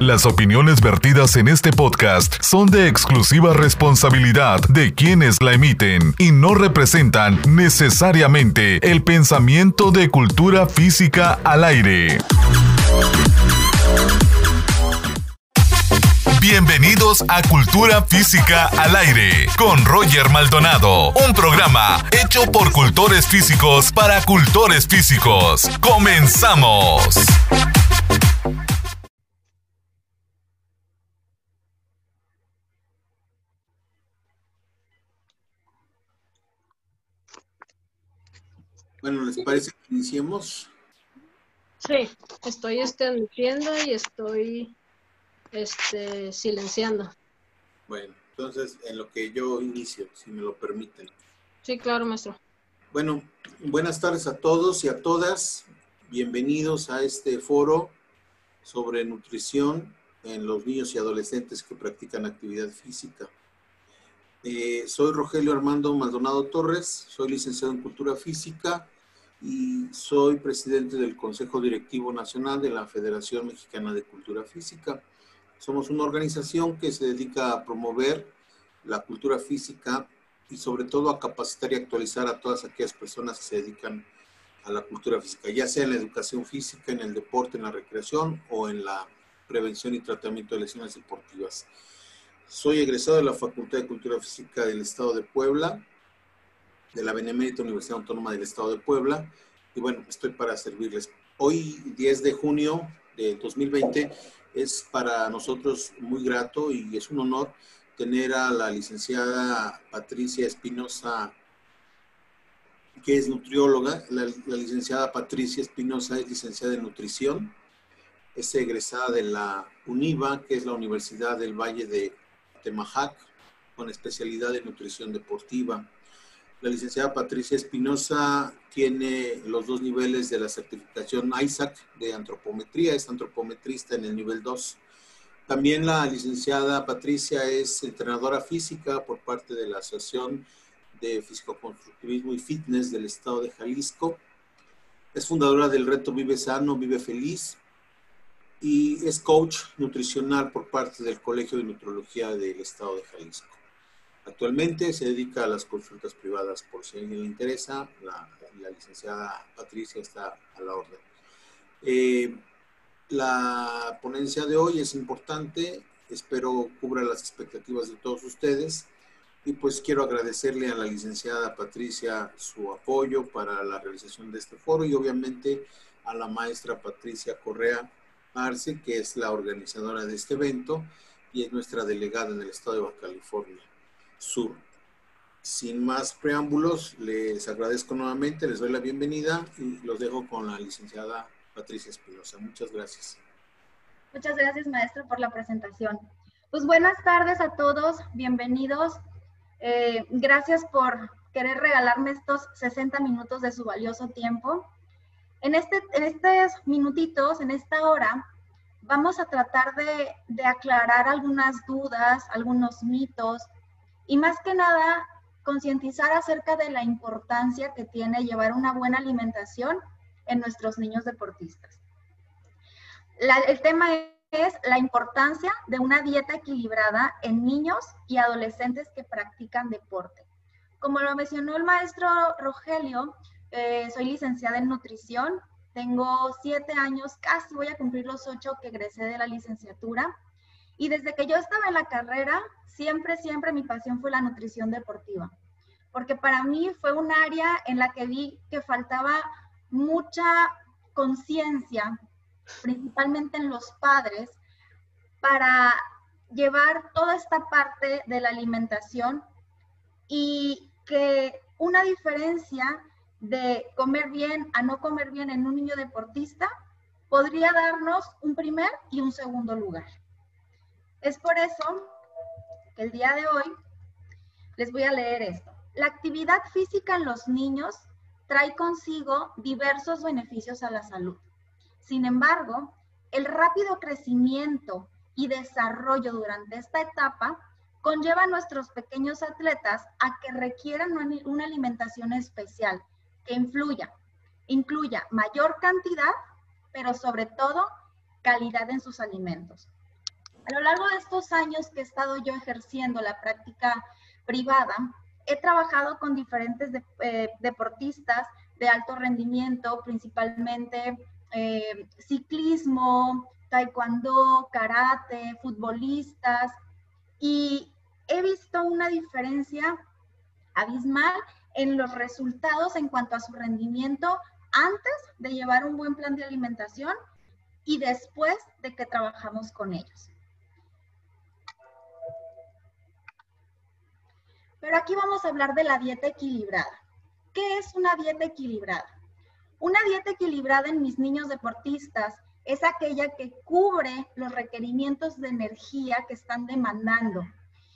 Las opiniones vertidas en este podcast son de exclusiva responsabilidad de quienes la emiten y no representan necesariamente el pensamiento de cultura física al aire. Bienvenidos a Cultura Física al Aire con Roger Maldonado, un programa hecho por cultores físicos para cultores físicos. Comenzamos. Bueno, ¿les parece que iniciemos? Sí, estoy extendiendo y estoy este, silenciando. Bueno, entonces en lo que yo inicio, si me lo permiten. Sí, claro, maestro. Bueno, buenas tardes a todos y a todas. Bienvenidos a este foro sobre nutrición en los niños y adolescentes que practican actividad física. Eh, soy Rogelio Armando Maldonado Torres, soy licenciado en Cultura Física y soy presidente del Consejo Directivo Nacional de la Federación Mexicana de Cultura Física. Somos una organización que se dedica a promover la cultura física y sobre todo a capacitar y actualizar a todas aquellas personas que se dedican a la cultura física, ya sea en la educación física, en el deporte, en la recreación o en la prevención y tratamiento de lesiones deportivas. Soy egresado de la Facultad de Cultura Física del Estado de Puebla, de la Benemérita Universidad Autónoma del Estado de Puebla, y bueno, estoy para servirles. Hoy, 10 de junio de 2020, es para nosotros muy grato y es un honor tener a la licenciada Patricia Espinosa, que es nutrióloga. La, la licenciada Patricia Espinosa es licenciada en nutrición, es egresada de la UNIVA, que es la Universidad del Valle de Temajac, con especialidad en nutrición deportiva. La licenciada Patricia Espinosa tiene los dos niveles de la certificación ISAC de antropometría, es antropometrista en el nivel 2. También la licenciada Patricia es entrenadora física por parte de la Asociación de Físico-Constructivismo y Fitness del Estado de Jalisco. Es fundadora del reto Vive Sano, Vive Feliz, y es coach nutricional por parte del Colegio de Nutrología del Estado de Jalisco. Actualmente se dedica a las consultas privadas por si alguien le interesa. La, la licenciada Patricia está a la orden. Eh, la ponencia de hoy es importante, espero cubra las expectativas de todos ustedes y pues quiero agradecerle a la licenciada Patricia su apoyo para la realización de este foro y obviamente a la maestra Patricia Correa Arce, que es la organizadora de este evento y es nuestra delegada en el estado de Baja California Sur. Sin más preámbulos, les agradezco nuevamente, les doy la bienvenida y los dejo con la licenciada Patricia Espinosa. Muchas gracias. Muchas gracias, maestro, por la presentación. Pues buenas tardes a todos, bienvenidos. Eh, gracias por querer regalarme estos 60 minutos de su valioso tiempo. En, este, en estos minutitos, en esta hora, vamos a tratar de, de aclarar algunas dudas, algunos mitos y más que nada concientizar acerca de la importancia que tiene llevar una buena alimentación en nuestros niños deportistas. El tema es la importancia de una dieta equilibrada en niños y adolescentes que practican deporte. Como lo mencionó el maestro Rogelio, eh, soy licenciada en nutrición, tengo siete años, casi voy a cumplir los ocho que egresé de la licenciatura. Y desde que yo estaba en la carrera, siempre, siempre mi pasión fue la nutrición deportiva. Porque para mí fue un área en la que vi que faltaba mucha conciencia, principalmente en los padres, para llevar toda esta parte de la alimentación y que una diferencia de comer bien a no comer bien en un niño deportista podría darnos un primer y un segundo lugar. Es por eso que el día de hoy les voy a leer esto. La actividad física en los niños trae consigo diversos beneficios a la salud. Sin embargo, el rápido crecimiento y desarrollo durante esta etapa conlleva a nuestros pequeños atletas a que requieran una alimentación especial que influya, incluya mayor cantidad, pero sobre todo calidad en sus alimentos. A lo largo de estos años que he estado yo ejerciendo la práctica privada, he trabajado con diferentes eh, deportistas de alto rendimiento, principalmente eh, ciclismo, taekwondo, karate, futbolistas, y he visto una diferencia abismal en los resultados en cuanto a su rendimiento antes de llevar un buen plan de alimentación y después de que trabajamos con ellos. Pero aquí vamos a hablar de la dieta equilibrada. ¿Qué es una dieta equilibrada? Una dieta equilibrada en mis niños deportistas es aquella que cubre los requerimientos de energía que están demandando.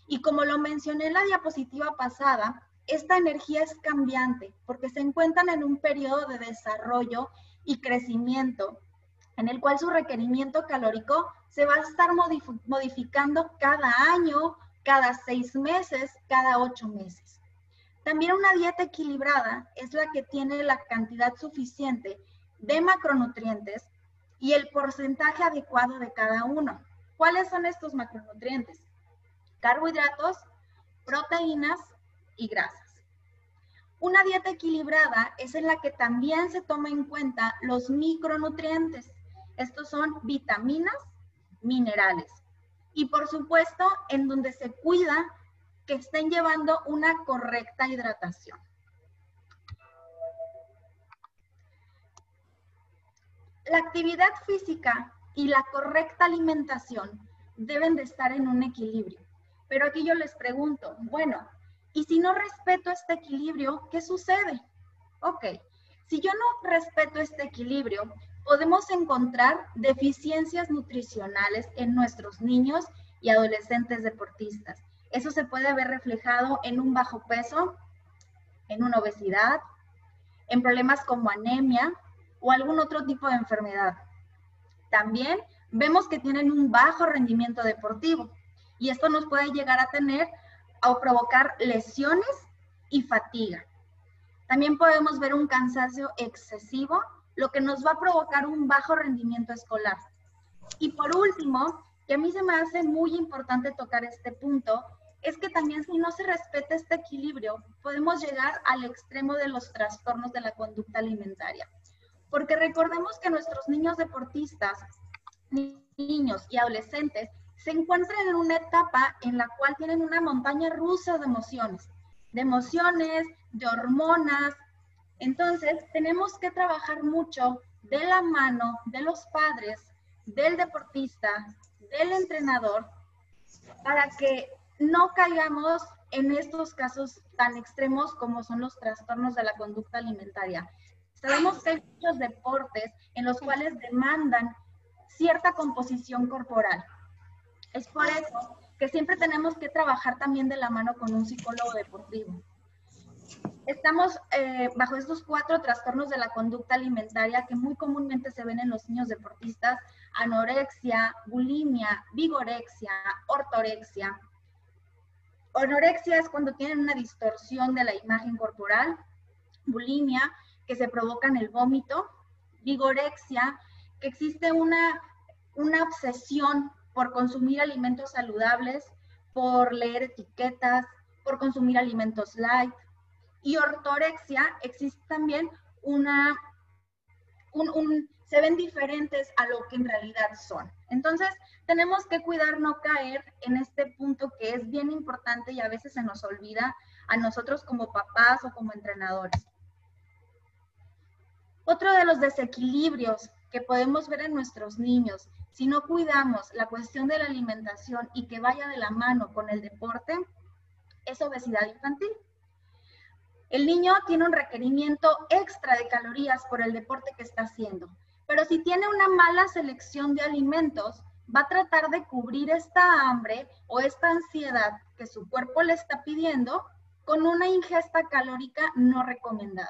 Y como lo mencioné en la diapositiva pasada, esta energía es cambiante porque se encuentran en un periodo de desarrollo y crecimiento en el cual su requerimiento calórico se va a estar modificando cada año, cada seis meses, cada ocho meses. También una dieta equilibrada es la que tiene la cantidad suficiente de macronutrientes y el porcentaje adecuado de cada uno. ¿Cuáles son estos macronutrientes? Carbohidratos, proteínas y grasas. Una dieta equilibrada es en la que también se toma en cuenta los micronutrientes. Estos son vitaminas, minerales. Y por supuesto, en donde se cuida que estén llevando una correcta hidratación. La actividad física y la correcta alimentación deben de estar en un equilibrio. Pero aquí yo les pregunto, bueno, ¿y si no respeto este equilibrio, qué sucede? Ok, si yo no respeto este equilibrio, podemos encontrar deficiencias nutricionales en nuestros niños y adolescentes deportistas. Eso se puede ver reflejado en un bajo peso, en una obesidad, en problemas como anemia o algún otro tipo de enfermedad. También vemos que tienen un bajo rendimiento deportivo y esto nos puede llegar a tener o provocar lesiones y fatiga. También podemos ver un cansancio excesivo, lo que nos va a provocar un bajo rendimiento escolar. Y por último, que a mí se me hace muy importante tocar este punto, es que también si no se respeta este equilibrio, podemos llegar al extremo de los trastornos de la conducta alimentaria. Porque recordemos que nuestros niños deportistas, niños y adolescentes se encuentran en una etapa en la cual tienen una montaña rusa de emociones, de emociones, de hormonas. Entonces, tenemos que trabajar mucho de la mano de los padres, del deportista, del entrenador, para que no caigamos en estos casos tan extremos como son los trastornos de la conducta alimentaria. Sabemos que hay muchos deportes en los cuales demandan cierta composición corporal. Es por eso que siempre tenemos que trabajar también de la mano con un psicólogo deportivo. Estamos eh, bajo estos cuatro trastornos de la conducta alimentaria que muy comúnmente se ven en los niños deportistas, anorexia, bulimia, vigorexia, ortorexia, Anorexia es cuando tienen una distorsión de la imagen corporal, bulimia, que se provoca en el vómito, vigorexia, que existe una, una obsesión por consumir alimentos saludables, por leer etiquetas, por consumir alimentos light. Y ortorexia, existe también una, un, se ven diferentes a lo que en realidad son. Entonces, tenemos que cuidar no caer en este punto que es bien importante y a veces se nos olvida a nosotros como papás o como entrenadores. Otro de los desequilibrios que podemos ver en nuestros niños, si no cuidamos la cuestión de la alimentación y que vaya de la mano con el deporte, es obesidad infantil. El niño tiene un requerimiento extra de calorías por el deporte que está haciendo. Pero si tiene una mala selección de alimentos, va a tratar de cubrir esta hambre o esta ansiedad que su cuerpo le está pidiendo con una ingesta calórica no recomendada.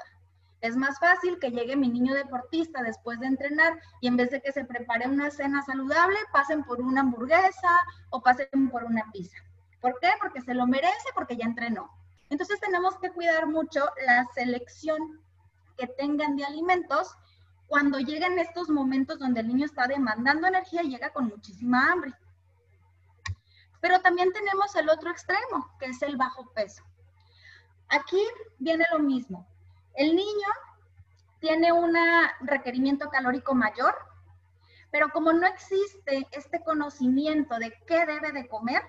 Es más fácil que llegue mi niño deportista después de entrenar y en vez de que se prepare una cena saludable, pasen por una hamburguesa o pasen por una pizza. ¿Por qué? Porque se lo merece, porque ya entrenó. Entonces tenemos que cuidar mucho la selección que tengan de alimentos cuando llegan estos momentos donde el niño está demandando energía y llega con muchísima hambre. Pero también tenemos el otro extremo, que es el bajo peso. Aquí viene lo mismo. El niño tiene un requerimiento calórico mayor, pero como no existe este conocimiento de qué debe de comer,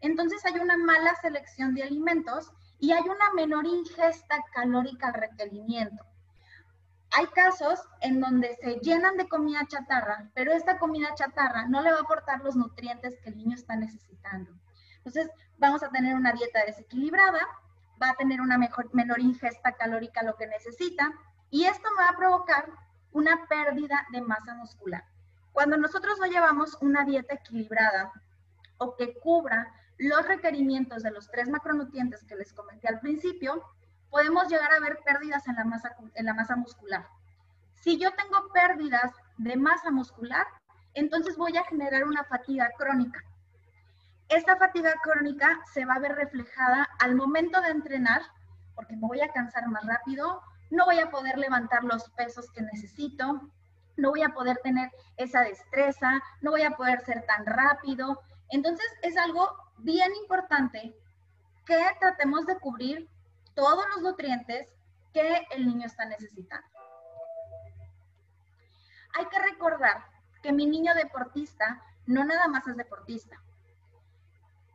entonces hay una mala selección de alimentos y hay una menor ingesta calórica al requerimiento. Hay casos en donde se llenan de comida chatarra, pero esta comida chatarra no le va a aportar los nutrientes que el niño está necesitando. Entonces, vamos a tener una dieta desequilibrada, va a tener una mejor, menor ingesta calórica lo que necesita, y esto va a provocar una pérdida de masa muscular. Cuando nosotros no llevamos una dieta equilibrada o que cubra los requerimientos de los tres macronutrientes que les comenté al principio, podemos llegar a ver pérdidas en la masa, en la masa muscular. Si yo tengo pérdidas de masa muscular, entonces voy a generar una fatiga crónica. Esta fatiga crónica se va a ver reflejada al momento de entrenar, porque me voy a cansar más rápido, no voy a poder levantar los pesos que necesito, no voy a poder tener esa destreza, no voy a poder ser tan rápido. Entonces es algo bien importante que tratemos de cubrir todos los nutrientes que el niño está necesitando. Hay que recordar que mi niño deportista no nada más es deportista.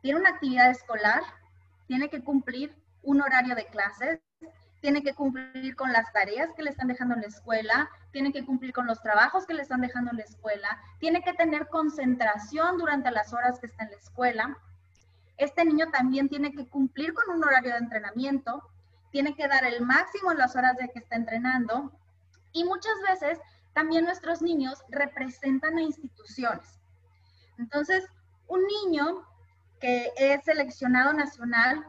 Tiene una actividad escolar, tiene que cumplir un horario de clases, tiene que cumplir con las tareas que le están dejando en la escuela, tiene que cumplir con los trabajos que le están dejando en la escuela, tiene que tener concentración durante las horas que está en la escuela. Este niño también tiene que cumplir con un horario de entrenamiento, tiene que dar el máximo en las horas de que está entrenando y muchas veces también nuestros niños representan a instituciones. Entonces, un niño que es seleccionado nacional,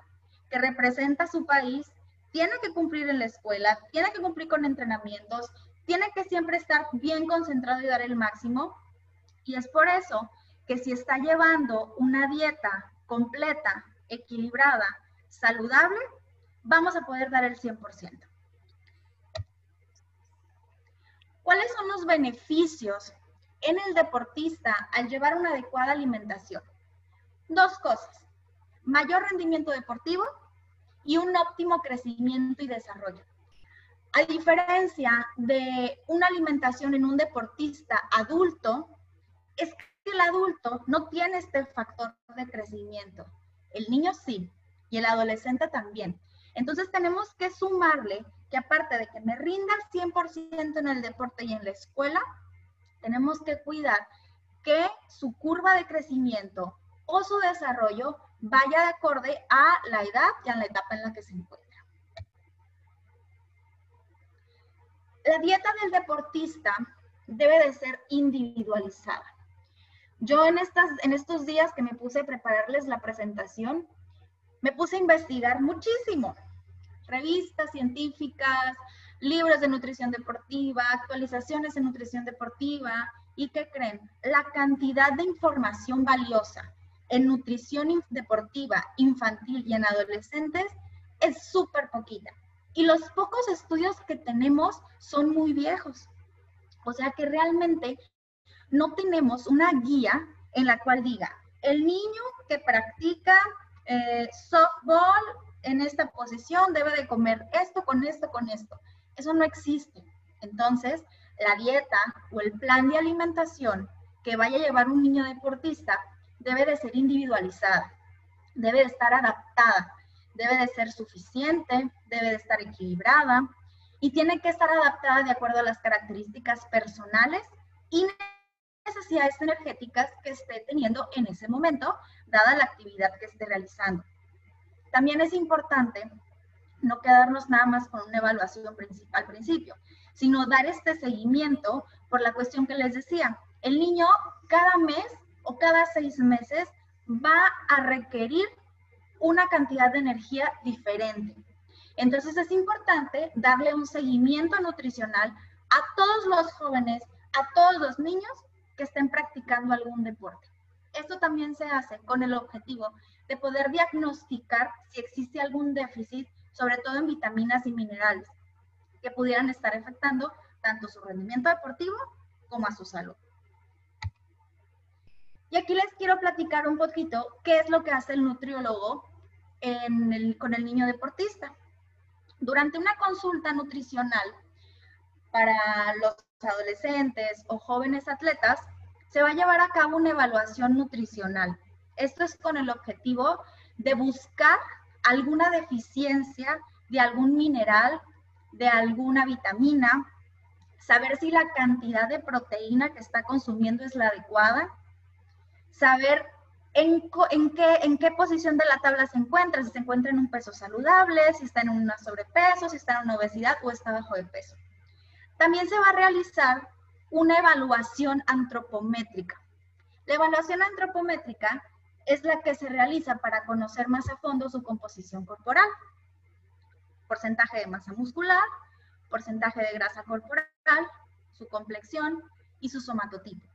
que representa a su país, tiene que cumplir en la escuela, tiene que cumplir con entrenamientos, tiene que siempre estar bien concentrado y dar el máximo. Y es por eso que si está llevando una dieta completa, equilibrada, saludable, vamos a poder dar el 100%. ¿Cuáles son los beneficios en el deportista al llevar una adecuada alimentación? Dos cosas. Mayor rendimiento deportivo y un óptimo crecimiento y desarrollo. A diferencia de una alimentación en un deportista adulto, es el adulto no tiene este factor de crecimiento. El niño sí, y el adolescente también. Entonces tenemos que sumarle que aparte de que me rinda al 100% en el deporte y en la escuela, tenemos que cuidar que su curva de crecimiento o su desarrollo vaya de acorde a la edad y a la etapa en la que se encuentra. La dieta del deportista debe de ser individualizada. Yo en, estas, en estos días que me puse a prepararles la presentación, me puse a investigar muchísimo. Revistas científicas, libros de nutrición deportiva, actualizaciones en nutrición deportiva. ¿Y qué creen? La cantidad de información valiosa en nutrición deportiva infantil y en adolescentes es súper poquita. Y los pocos estudios que tenemos son muy viejos. O sea que realmente no tenemos una guía en la cual diga, el niño que practica eh, softball en esta posición debe de comer esto con esto con esto. Eso no existe. Entonces, la dieta o el plan de alimentación que vaya a llevar un niño deportista debe de ser individualizada, debe de estar adaptada, debe de ser suficiente, debe de estar equilibrada y tiene que estar adaptada de acuerdo a las características personales y necesidades energéticas que esté teniendo en ese momento, dada la actividad que esté realizando. También es importante no quedarnos nada más con una evaluación al principio, sino dar este seguimiento por la cuestión que les decía. El niño cada mes o cada seis meses va a requerir una cantidad de energía diferente. Entonces es importante darle un seguimiento nutricional a todos los jóvenes, a todos los niños que estén practicando algún deporte. Esto también se hace con el objetivo de poder diagnosticar si existe algún déficit, sobre todo en vitaminas y minerales, que pudieran estar afectando tanto su rendimiento deportivo como a su salud. Y aquí les quiero platicar un poquito qué es lo que hace el nutriólogo con el niño deportista. Durante una consulta nutricional para los adolescentes o jóvenes atletas, se va a llevar a cabo una evaluación nutricional. Esto es con el objetivo de buscar alguna deficiencia de algún mineral, de alguna vitamina, saber si la cantidad de proteína que está consumiendo es la adecuada, saber en, qué, posición de la tabla se encuentra, si se encuentra en un peso saludable, si está en un sobrepeso, si está en una obesidad o está bajo de peso. También se va a realizar una evaluación antropométrica. La evaluación antropométrica es la que se realiza para conocer más a fondo su composición corporal. Porcentaje de masa muscular, porcentaje de grasa corporal, su complexión y su somatotipo.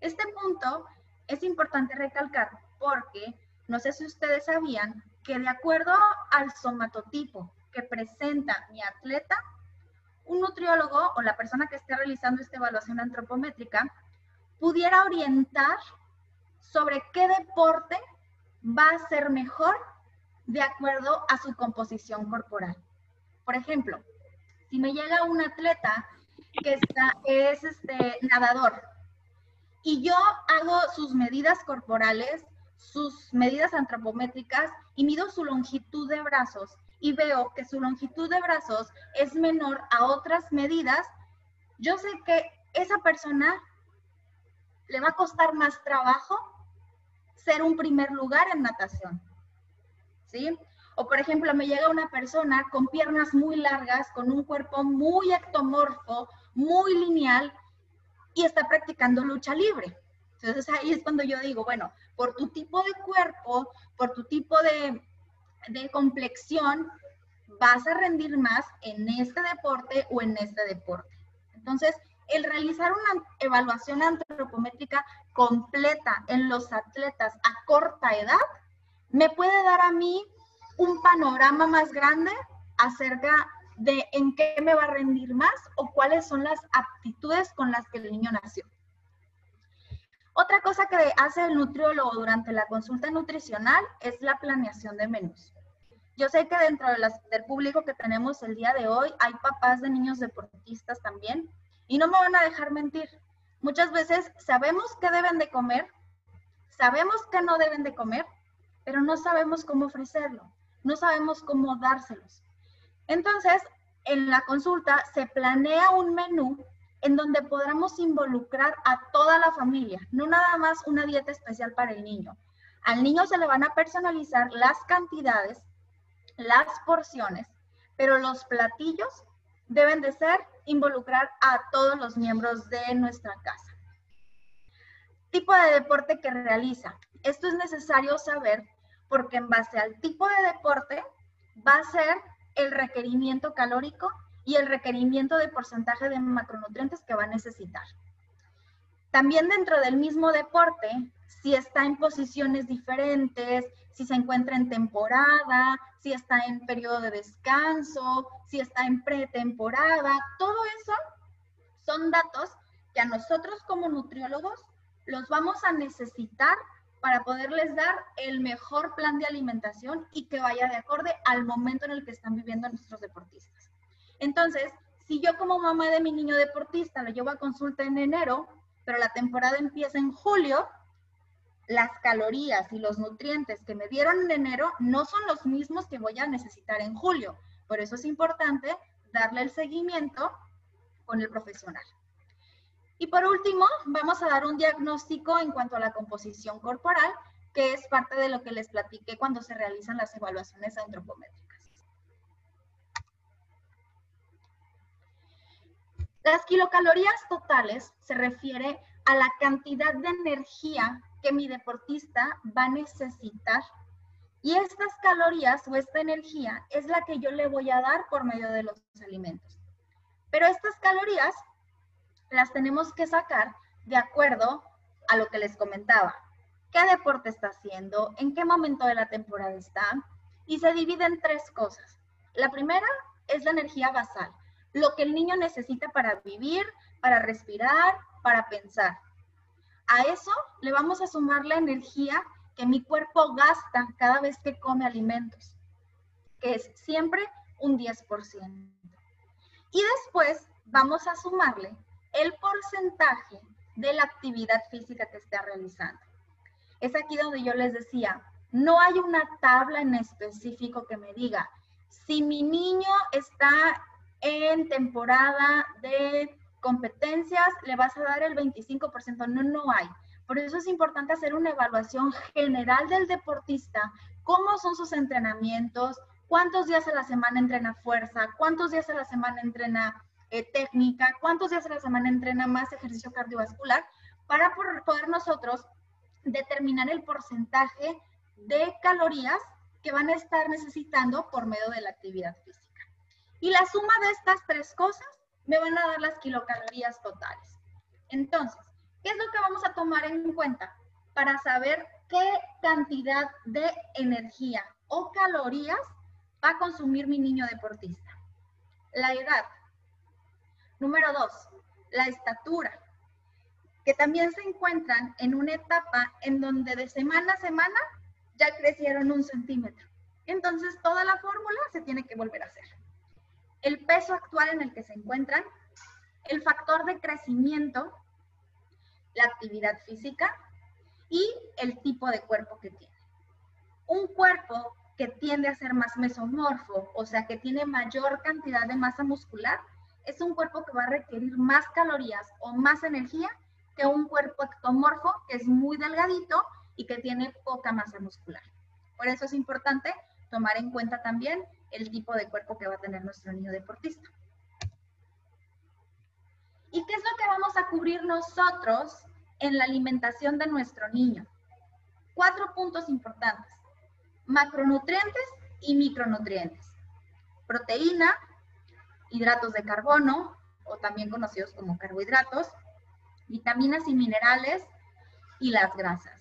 Este punto es importante recalcar porque no sé si ustedes sabían que de acuerdo al somatotipo que presenta mi atleta, un nutriólogo o la persona que esté realizando esta evaluación antropométrica pudiera orientar sobre qué deporte va a ser mejor de acuerdo a su composición corporal. Por ejemplo, si me llega un atleta que está, es este, nadador y yo hago sus medidas corporales, sus medidas antropométricas y mido su longitud de brazos y veo que su longitud de brazos es menor a otras medidas, yo sé que esa persona le va a costar más trabajo ser un primer lugar en natación. ¿Sí? O por ejemplo, me llega una persona con piernas muy largas, con un cuerpo muy ectomorfo, muy lineal y está practicando lucha libre. Entonces ahí es cuando yo digo, bueno, por tu tipo de cuerpo, por tu tipo de, de complexión, vas a rendir más en este deporte o en este deporte. Entonces, el realizar una evaluación antropométrica completa en los atletas a corta edad me puede dar a mí un panorama más grande acerca de en qué me va a rendir más o cuáles son las aptitudes con las que el niño nació. Otra cosa que hace el nutriólogo durante la consulta nutricional es la planeación de menús. Yo sé que dentro del público que tenemos el día de hoy hay papás de niños deportistas también y no me van a dejar mentir. Muchas veces sabemos qué deben de comer, sabemos qué no deben de comer, pero no sabemos cómo ofrecerlo, no sabemos cómo dárselos. Entonces, en la consulta se planea un menú en donde podamos involucrar a toda la familia, no nada más una dieta especial para el niño. Al niño se le van a personalizar las cantidades, las porciones, pero los platillos deben de ser involucrar a todos los miembros de nuestra casa. Tipo de deporte que realiza. Esto es necesario saber porque en base al tipo de deporte va a ser el requerimiento calórico y el requerimiento de porcentaje de macronutrientes que va a necesitar. También dentro del mismo deporte, si está en posiciones diferentes, si se encuentra en temporada, si está en periodo de descanso, si está en pretemporada, todo eso son datos que a nosotros como nutriólogos los vamos a necesitar para poderles dar el mejor plan de alimentación y que vaya de acorde al momento en el que están viviendo nuestros deportistas. Entonces, si yo como mamá de mi niño deportista lo llevo a consulta en enero, pero la temporada empieza en julio, las calorías y los nutrientes que me dieron en enero no son los mismos que voy a necesitar en julio. Por eso es importante darle el seguimiento con el profesional. Y por último, vamos a dar un diagnóstico en cuanto a la composición corporal, que es parte de lo que les platiqué cuando se realizan las evaluaciones antropométricas. Las kilocalorías totales se refiere a la cantidad de energía que mi deportista va a necesitar. Y estas calorías o esta energía es la que yo le voy a dar por medio de los alimentos. Pero estas calorías las tenemos que sacar de acuerdo a lo que les comentaba. ¿Qué deporte está haciendo? ¿En qué momento de la temporada está? Y se divide en tres cosas. La primera es la energía basal, lo que el niño necesita para vivir, para respirar, para pensar. A eso le vamos a sumar la energía que mi cuerpo gasta cada vez que come alimentos, que es siempre un 10%. Y después vamos a sumarle el porcentaje de la actividad física que está realizando. Es aquí donde yo les decía, no hay una tabla en específico que me diga, si mi niño está en temporada de competencias, le vas a dar el 25%. No, no hay. Por eso es importante hacer una evaluación general del deportista, cómo son sus entrenamientos, cuántos días a la semana entrena fuerza, cuántos días a la semana entrena eh, técnica, cuántos días a la semana entrena más ejercicio cardiovascular, para poder nosotros determinar el porcentaje de calorías que van a estar necesitando por medio de la actividad física. Y la suma de estas tres cosas me van a dar las kilocalorías totales. Entonces, ¿qué es lo que vamos a tomar en cuenta para saber qué cantidad de energía o calorías va a consumir mi niño deportista? La edad. Número dos, la estatura, que también se encuentran en una etapa en donde de semana a semana ya crecieron un centímetro. Entonces, toda la fórmula se tiene que volver a hacer. El peso actual en el que se encuentran, el factor de crecimiento, la actividad física y el tipo de cuerpo que tiene. Un cuerpo que tiende a ser más mesomorfo, o sea, que tiene mayor cantidad de masa muscular, es un cuerpo que va a requerir más calorías o más energía que un cuerpo ectomorfo, que es muy delgadito y que tiene poca masa muscular. Por eso es importante tomar en cuenta también el tipo de cuerpo que va a tener nuestro niño deportista. ¿Y qué es lo que vamos a cubrir nosotros en la alimentación de nuestro niño? Cuatro puntos importantes. Macronutrientes y micronutrientes. Proteína, hidratos de carbono, o también conocidos como carbohidratos, vitaminas y minerales y las grasas.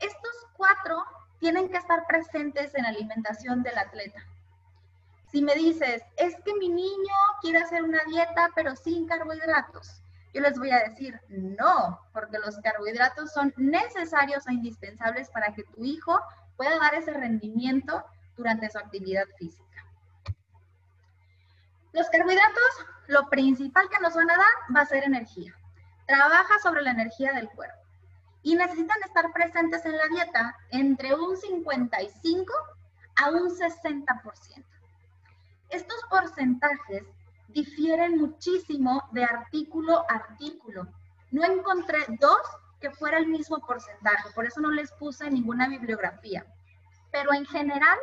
Estos cuatro tienen que estar presentes en la alimentación del atleta. Si me dices, es que mi niño quiere hacer una dieta pero sin carbohidratos, yo les voy a decir, no, porque los carbohidratos son necesarios e indispensables para que tu hijo pueda dar ese rendimiento durante su actividad física. Los carbohidratos, lo principal que nos van a dar va a ser energía. Trabaja sobre la energía del cuerpo y necesitan estar presentes en la dieta entre un 55 a un 60%. Estos porcentajes difieren muchísimo de artículo a artículo. No encontré dos que fuera el mismo porcentaje, por eso no les puse ninguna bibliografía. Pero en general,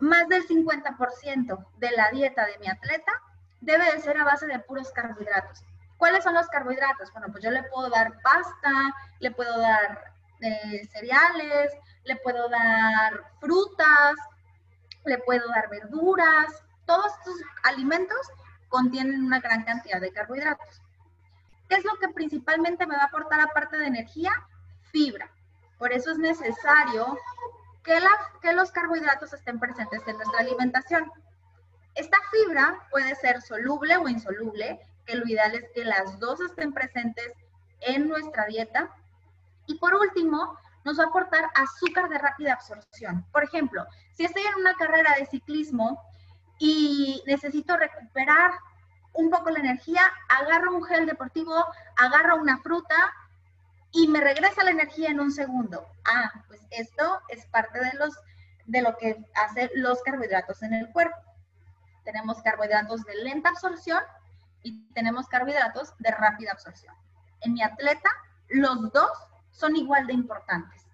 más del 50% de la dieta de mi atleta debe de ser a base de puros carbohidratos. ¿Cuáles son los carbohidratos? Bueno, pues yo le puedo dar pasta, le puedo dar eh, cereales, le puedo dar frutas, le puedo dar verduras. Todos estos alimentos contienen una gran cantidad de carbohidratos. ¿Qué es lo que principalmente me va a aportar aparte de energía? Fibra. Por eso es necesario que, que los carbohidratos estén presentes en nuestra alimentación. Esta fibra puede ser soluble o insoluble que lo ideal es que las dos estén presentes en nuestra dieta. Y por último, nos va a aportar azúcar de rápida absorción. Por ejemplo, si estoy en una carrera de ciclismo y necesito recuperar un poco la energía, agarro un gel deportivo, agarro una fruta y me regresa la energía en un segundo. Ah, pues esto es parte de, los, de lo que hacen los carbohidratos en el cuerpo. Tenemos carbohidratos de lenta absorción y tenemos carbohidratos de rápida absorción. En mi atleta, los dos son igual de importantes,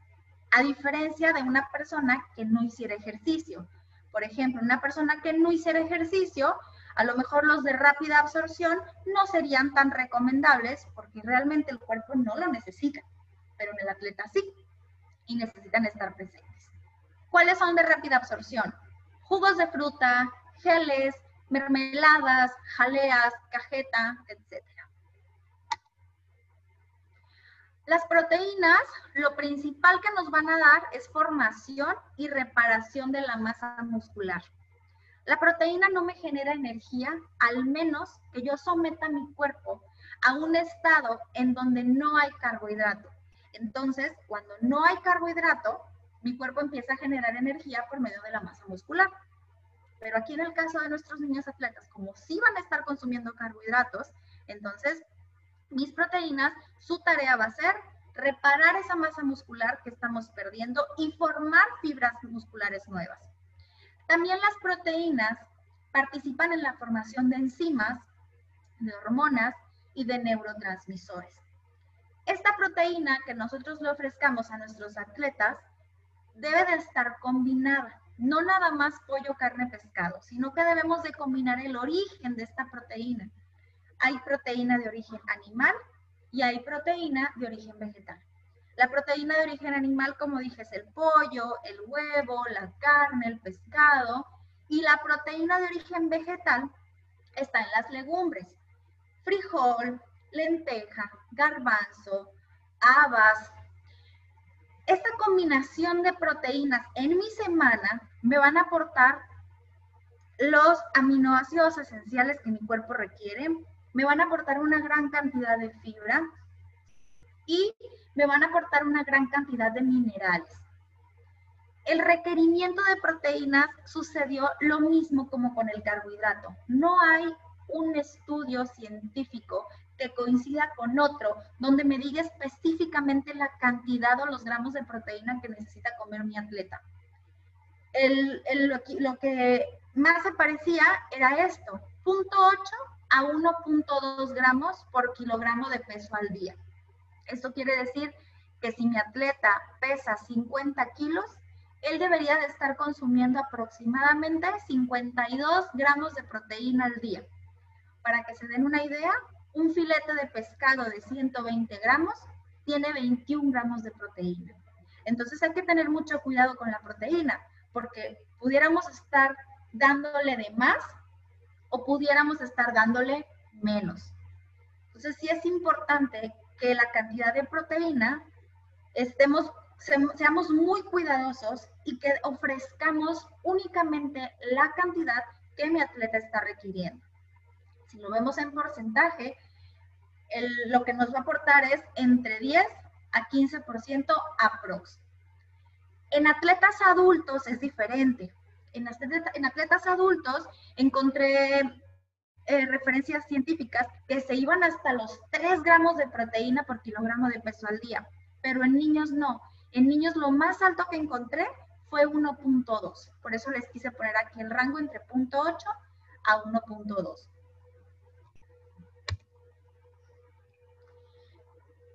a diferencia de una persona que no hiciera ejercicio. Por ejemplo, una persona que no hiciera ejercicio, a lo mejor los de rápida absorción no serían tan recomendables porque realmente el cuerpo no lo necesita, pero en el atleta sí, y necesitan estar presentes. ¿Cuáles son de rápida absorción? Jugos de fruta, geles, mermeladas, jaleas, cajeta, etc. Las proteínas, lo principal que nos van a dar es formación y reparación de la masa muscular. La proteína no me genera energía, al menos que yo someta mi cuerpo a un estado en donde no hay carbohidrato. Entonces, cuando no hay carbohidrato, mi cuerpo empieza a generar energía por medio de la masa muscular. Pero aquí en el caso de nuestros niños atletas, como sí van a estar consumiendo carbohidratos, entonces mis proteínas, su tarea va a ser reparar esa masa muscular que estamos perdiendo y formar fibras musculares nuevas. También las proteínas participan en la formación de enzimas, de hormonas y de neurotransmisores. Esta proteína que nosotros le ofrezcamos a nuestros atletas debe de estar combinada, no nada más pollo, carne, pescado, sino que debemos de combinar el origen de esta proteína. Hay proteína de origen animal y hay proteína de origen vegetal. La proteína de origen animal, como dije, es el pollo, el huevo, la carne, el pescado. Y la proteína de origen vegetal está en las legumbres. Frijol, lenteja, garbanzo, habas. Esta combinación de proteínas en mi semana me van a aportar los aminoácidos esenciales que mi cuerpo requiere, me van a aportar una gran cantidad de fibra y me van a aportar una gran cantidad de minerales. El requerimiento de proteínas sucedió lo mismo como con el carbohidrato. No hay un estudio científico que coincida con otro donde me diga específicamente la cantidad o los gramos de proteína que necesita comer mi atleta. lo, que más se parecía era esto, 0.8 a 1.2 gramos por kilogramo de peso al día. Esto quiere decir que si mi atleta pesa 50 kilos, él debería de estar consumiendo aproximadamente 52 gramos de proteína al día. Para que se den una idea, un filete de pescado de 120 gramos tiene 21 gramos de proteína. Entonces hay que tener mucho cuidado con la proteína, porque pudiéramos estar dándole de más o pudiéramos estar dándole menos. Entonces sí es importante que la cantidad de proteína estemos, seamos muy cuidadosos y que ofrezcamos únicamente la cantidad que mi atleta está requiriendo. Si lo vemos en porcentaje, lo que nos va a aportar es entre 10 a 15% aprox. En atletas adultos es diferente. En, atletas adultos encontré eh, referencias científicas que se iban hasta los 3 gramos de proteína por kilogramo de peso al día, pero en niños no. En niños lo más alto que encontré fue 1.2. Por eso les quise poner aquí el rango entre 0.8 a 1.2.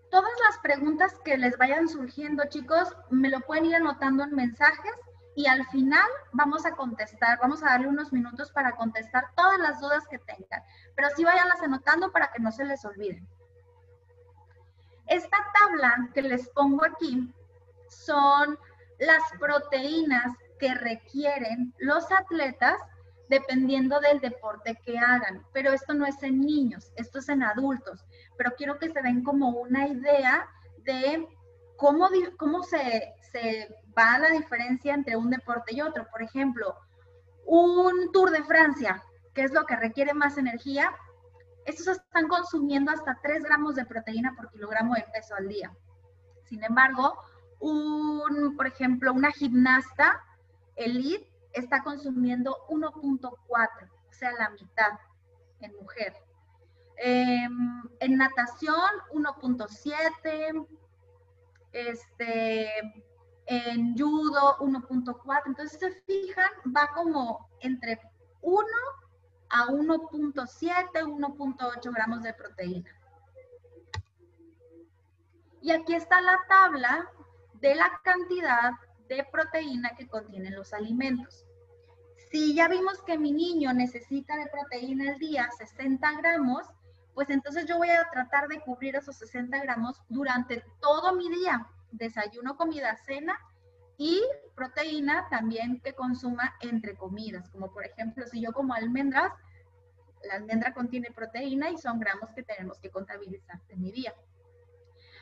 Todas las preguntas que les vayan surgiendo, chicos, me lo pueden ir anotando en mensajes y al final vamos a contestar, vamos a darle unos minutos para contestar todas las dudas que tengan, pero sí vayanlas anotando para que no se les olviden. Esta tabla que les pongo aquí son las proteínas que requieren los atletas dependiendo del deporte que hagan, pero esto no es en niños, esto es en adultos, pero quiero que se den como una idea de cómo, cómo se va la diferencia entre un deporte y otro. Por ejemplo, un Tour de Francia, que es lo que requiere más energía, estos están consumiendo hasta 3 gramos de proteína por kilogramo de peso al día. Sin embargo, un, por ejemplo, una gimnasta elite está consumiendo 1.4, o sea, la mitad en mujer. Em, en natación, 1.7, este, en judo 1.4. Entonces, se fijan, va como entre 1 a 1.7, 1.8 gramos de proteína. Y aquí está la tabla de la cantidad de proteína que contienen los alimentos. Si ya vimos que mi niño necesita de proteína al día 60 gramos, pues entonces yo voy a tratar de cubrir esos 60 gramos durante todo mi día, desayuno, comida, cena y proteína también que consuma entre comidas, como por ejemplo si yo como almendras, la almendra contiene proteína y son gramos que tenemos que contabilizar en mi día.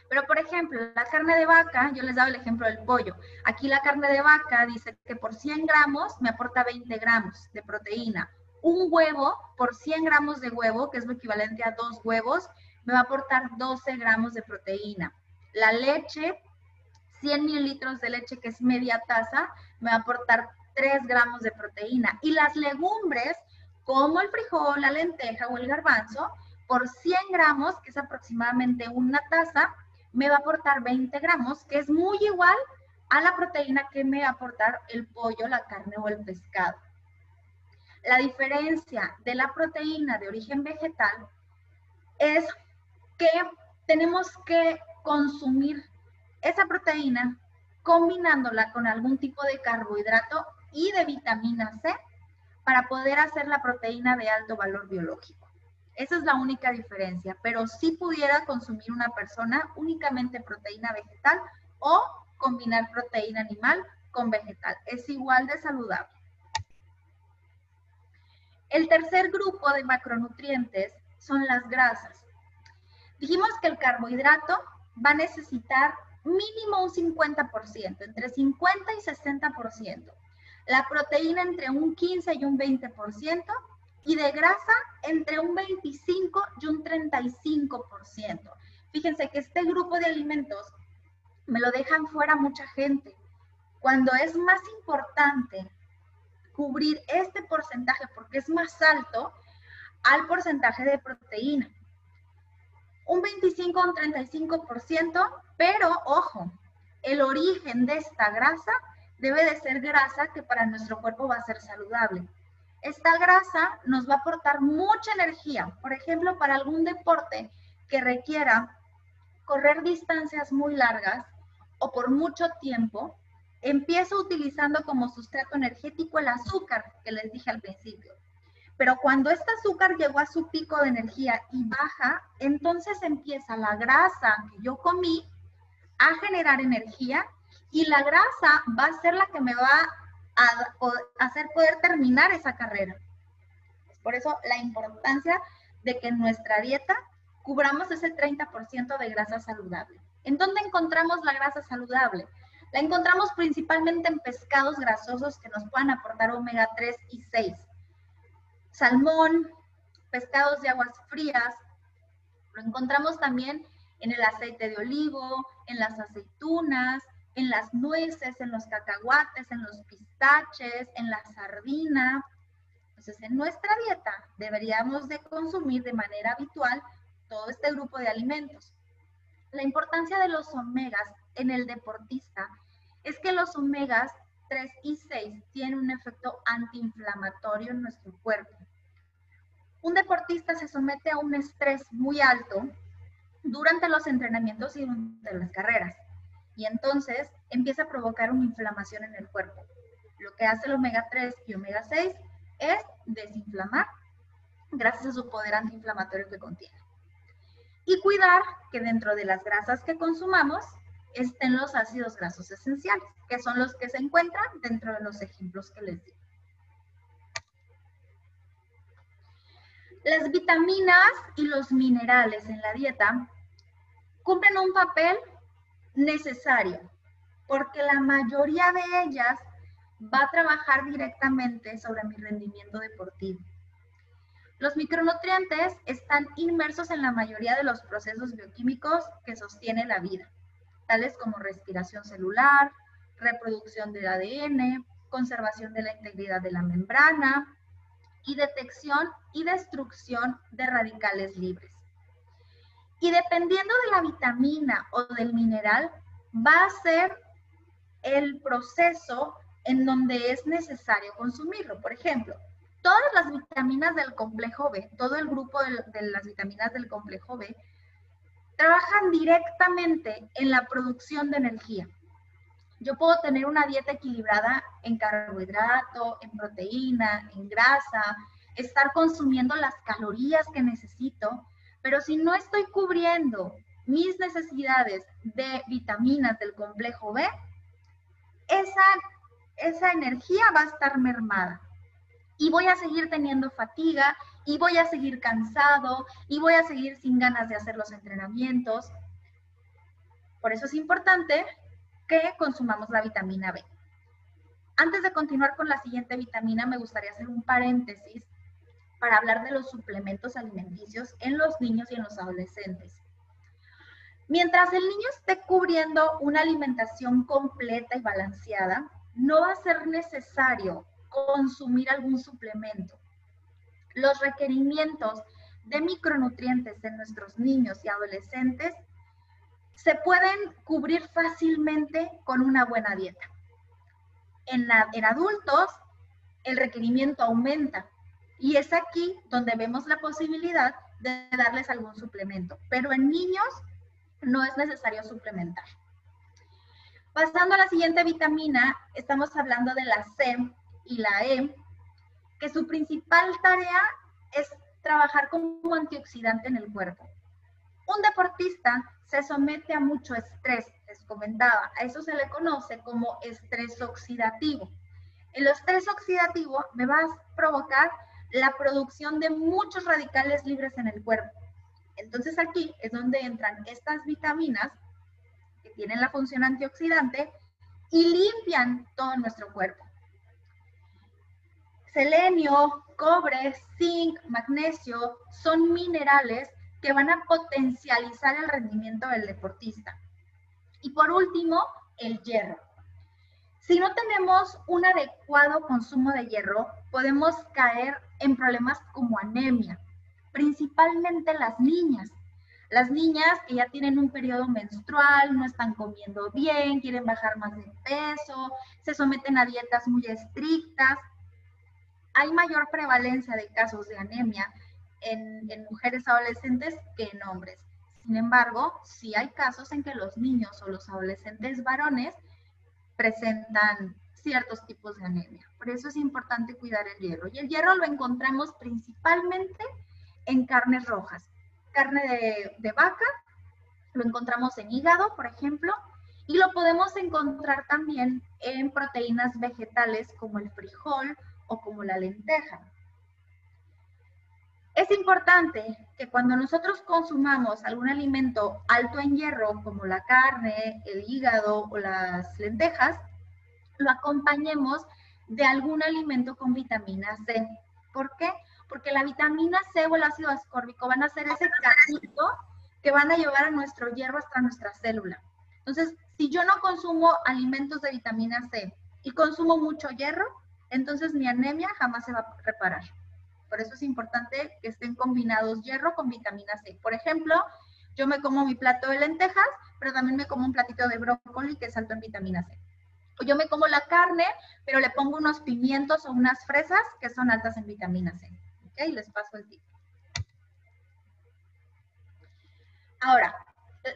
Pero, por ejemplo, la carne de vaca, yo les daba el ejemplo del pollo. Aquí la carne de vaca dice que por 100 gramos me aporta 20 gramos de proteína un huevo por 100 gramos de huevo, que es lo equivalente a dos huevos, me va a aportar 12 gramos de proteína. La leche, 100 mililitros de leche, que es media taza, me va a aportar 3 gramos de proteína. Y las legumbres, como el frijol, la lenteja o el garbanzo, por 100 gramos, que es aproximadamente una taza, me va a aportar 20 gramos, que es muy igual a la proteína que me va a aportar el pollo, la carne o el pescado. La diferencia de la proteína de origen vegetal es que tenemos que consumir esa proteína combinándola con algún tipo de carbohidrato y de vitamina C para poder hacer la proteína de alto valor biológico. Esa es la única diferencia, pero si pudiera consumir una persona únicamente proteína vegetal o combinar proteína animal con vegetal. Es igual de saludable. El tercer grupo de macronutrientes son las grasas. Dijimos que el carbohidrato va a necesitar mínimo un 50%, entre 50 y 60%. La proteína entre un 15 y un 20%, y de grasa entre un 25 y un 35%. Fíjense que este grupo de alimentos me lo dejan fuera mucha gente. Cuando es más importante cubrir este porcentaje porque es más alto al porcentaje de proteína. Un 25 o un 35%, pero ojo, el origen de esta grasa debe de ser grasa que para nuestro cuerpo va a ser saludable. Esta grasa nos va a aportar mucha energía, por ejemplo, para algún deporte que requiera correr distancias muy largas o por mucho tiempo, empiezo utilizando como sustrato energético el azúcar que les dije al principio. Pero cuando este azúcar llegó a su pico de energía y baja, entonces empieza la grasa que yo comí a generar energía y la grasa va a ser la que me va a hacer poder terminar esa carrera. Por eso la importancia de que en nuestra dieta cubramos ese 30% de grasa saludable. ¿En dónde encontramos la grasa saludable? La encontramos principalmente en pescados grasosos que nos puedan aportar omega 3 y 6. Salmón, pescados de aguas frías. Lo encontramos también en el aceite de olivo, en las aceitunas, en las nueces, en los cacahuates, en los pistaches, en la sardina. Entonces, en nuestra dieta deberíamos de consumir de manera habitual todo este grupo de alimentos. La importancia de los omegas en el deportista es que los omegas 3 y 6 tienen un efecto antiinflamatorio en nuestro cuerpo. Un deportista se somete a un estrés muy alto durante los entrenamientos y durante las carreras y entonces empieza a provocar una inflamación en el cuerpo. Lo que hace el omega 3 y omega 6 es desinflamar gracias a su poder antiinflamatorio que contiene. Y cuidar que dentro de las grasas que consumamos estén los ácidos grasos esenciales, que son los que se encuentran dentro de los ejemplos que les di. Las vitaminas y los minerales en la dieta cumplen un papel necesario, porque la mayoría de ellas va a trabajar directamente sobre mi rendimiento deportivo. Los micronutrientes están inmersos en la mayoría de los procesos bioquímicos que sostienen la vida, tales como respiración celular, reproducción del ADN, conservación de la integridad de la membrana y detección y destrucción de radicales libres. Y dependiendo de la vitamina o del mineral, va a ser el proceso en donde es necesario consumirlo. Por ejemplo, todas las vitaminas del complejo B, todo el grupo de, de, las vitaminas del complejo B, trabajan directamente en la producción de energía. Yo puedo tener una dieta equilibrada en carbohidrato, en proteína, en grasa, estar consumiendo las calorías que necesito, pero si no estoy cubriendo mis necesidades de vitaminas del complejo B, esa, esa energía va a estar mermada. Y voy a seguir teniendo fatiga, y voy a seguir cansado, y voy a seguir sin ganas de hacer los entrenamientos. Por eso es importante que consumamos la vitamina B. Antes de continuar con la siguiente vitamina, me gustaría hacer un paréntesis para hablar de los suplementos alimenticios en los niños y en los adolescentes. Mientras el niño esté cubriendo una alimentación completa y balanceada, no va a ser necesario consumir algún suplemento. Los requerimientos de micronutrientes en nuestros niños y adolescentes se pueden cubrir fácilmente con una buena dieta. En, en adultos, el requerimiento aumenta y es aquí donde vemos la posibilidad de darles algún suplemento. Pero en niños no es necesario suplementar. Pasando a la siguiente vitamina, estamos hablando de la C y la E, que su principal tarea es trabajar como antioxidante en el cuerpo. Un deportista se somete a mucho estrés, les comentaba, a eso se le conoce como estrés oxidativo. El estrés oxidativo me va a provocar la producción de muchos radicales libres en el cuerpo. Entonces aquí es donde entran estas vitaminas que tienen la función antioxidante y limpian todo nuestro cuerpo. Selenio, cobre, zinc, magnesio son minerales que van a potencializar el rendimiento del deportista. Y por último, el hierro. Si no tenemos un adecuado consumo de hierro, podemos caer en problemas como anemia, principalmente las niñas. Las niñas que ya tienen un periodo menstrual, no están comiendo bien, quieren bajar más de peso, se someten a dietas muy estrictas. Hay mayor prevalencia de casos de anemia en, mujeres adolescentes que en hombres. Sin embargo, sí hay casos en que los niños o los adolescentes varones presentan ciertos tipos de anemia. Por eso es importante cuidar el hierro. Y el hierro lo encontramos principalmente en carnes rojas. Carne de, vaca, lo encontramos en hígado, por ejemplo, y lo podemos encontrar también en proteínas vegetales como el frijol o como la lenteja. Es importante que cuando nosotros consumamos algún alimento alto en hierro, como la carne, el hígado o las lentejas, lo acompañemos de algún alimento con vitamina C. ¿Por qué? porque la vitamina C o el ácido ascórbico van a ser ese camino que van a llevar a nuestro hierro hasta nuestra célula. Entonces, si yo no consumo alimentos de vitamina C y consumo mucho hierro, entonces mi anemia jamás se va a reparar. Por eso es importante que estén combinados hierro con vitamina C. Por ejemplo, yo me como mi plato de lentejas, pero también me como un platito de brócoli que es alto en vitamina C. O yo me como la carne, pero le pongo unos pimientos o unas fresas que son altas en vitamina C. ¿ok? Les paso el tip. Ahora,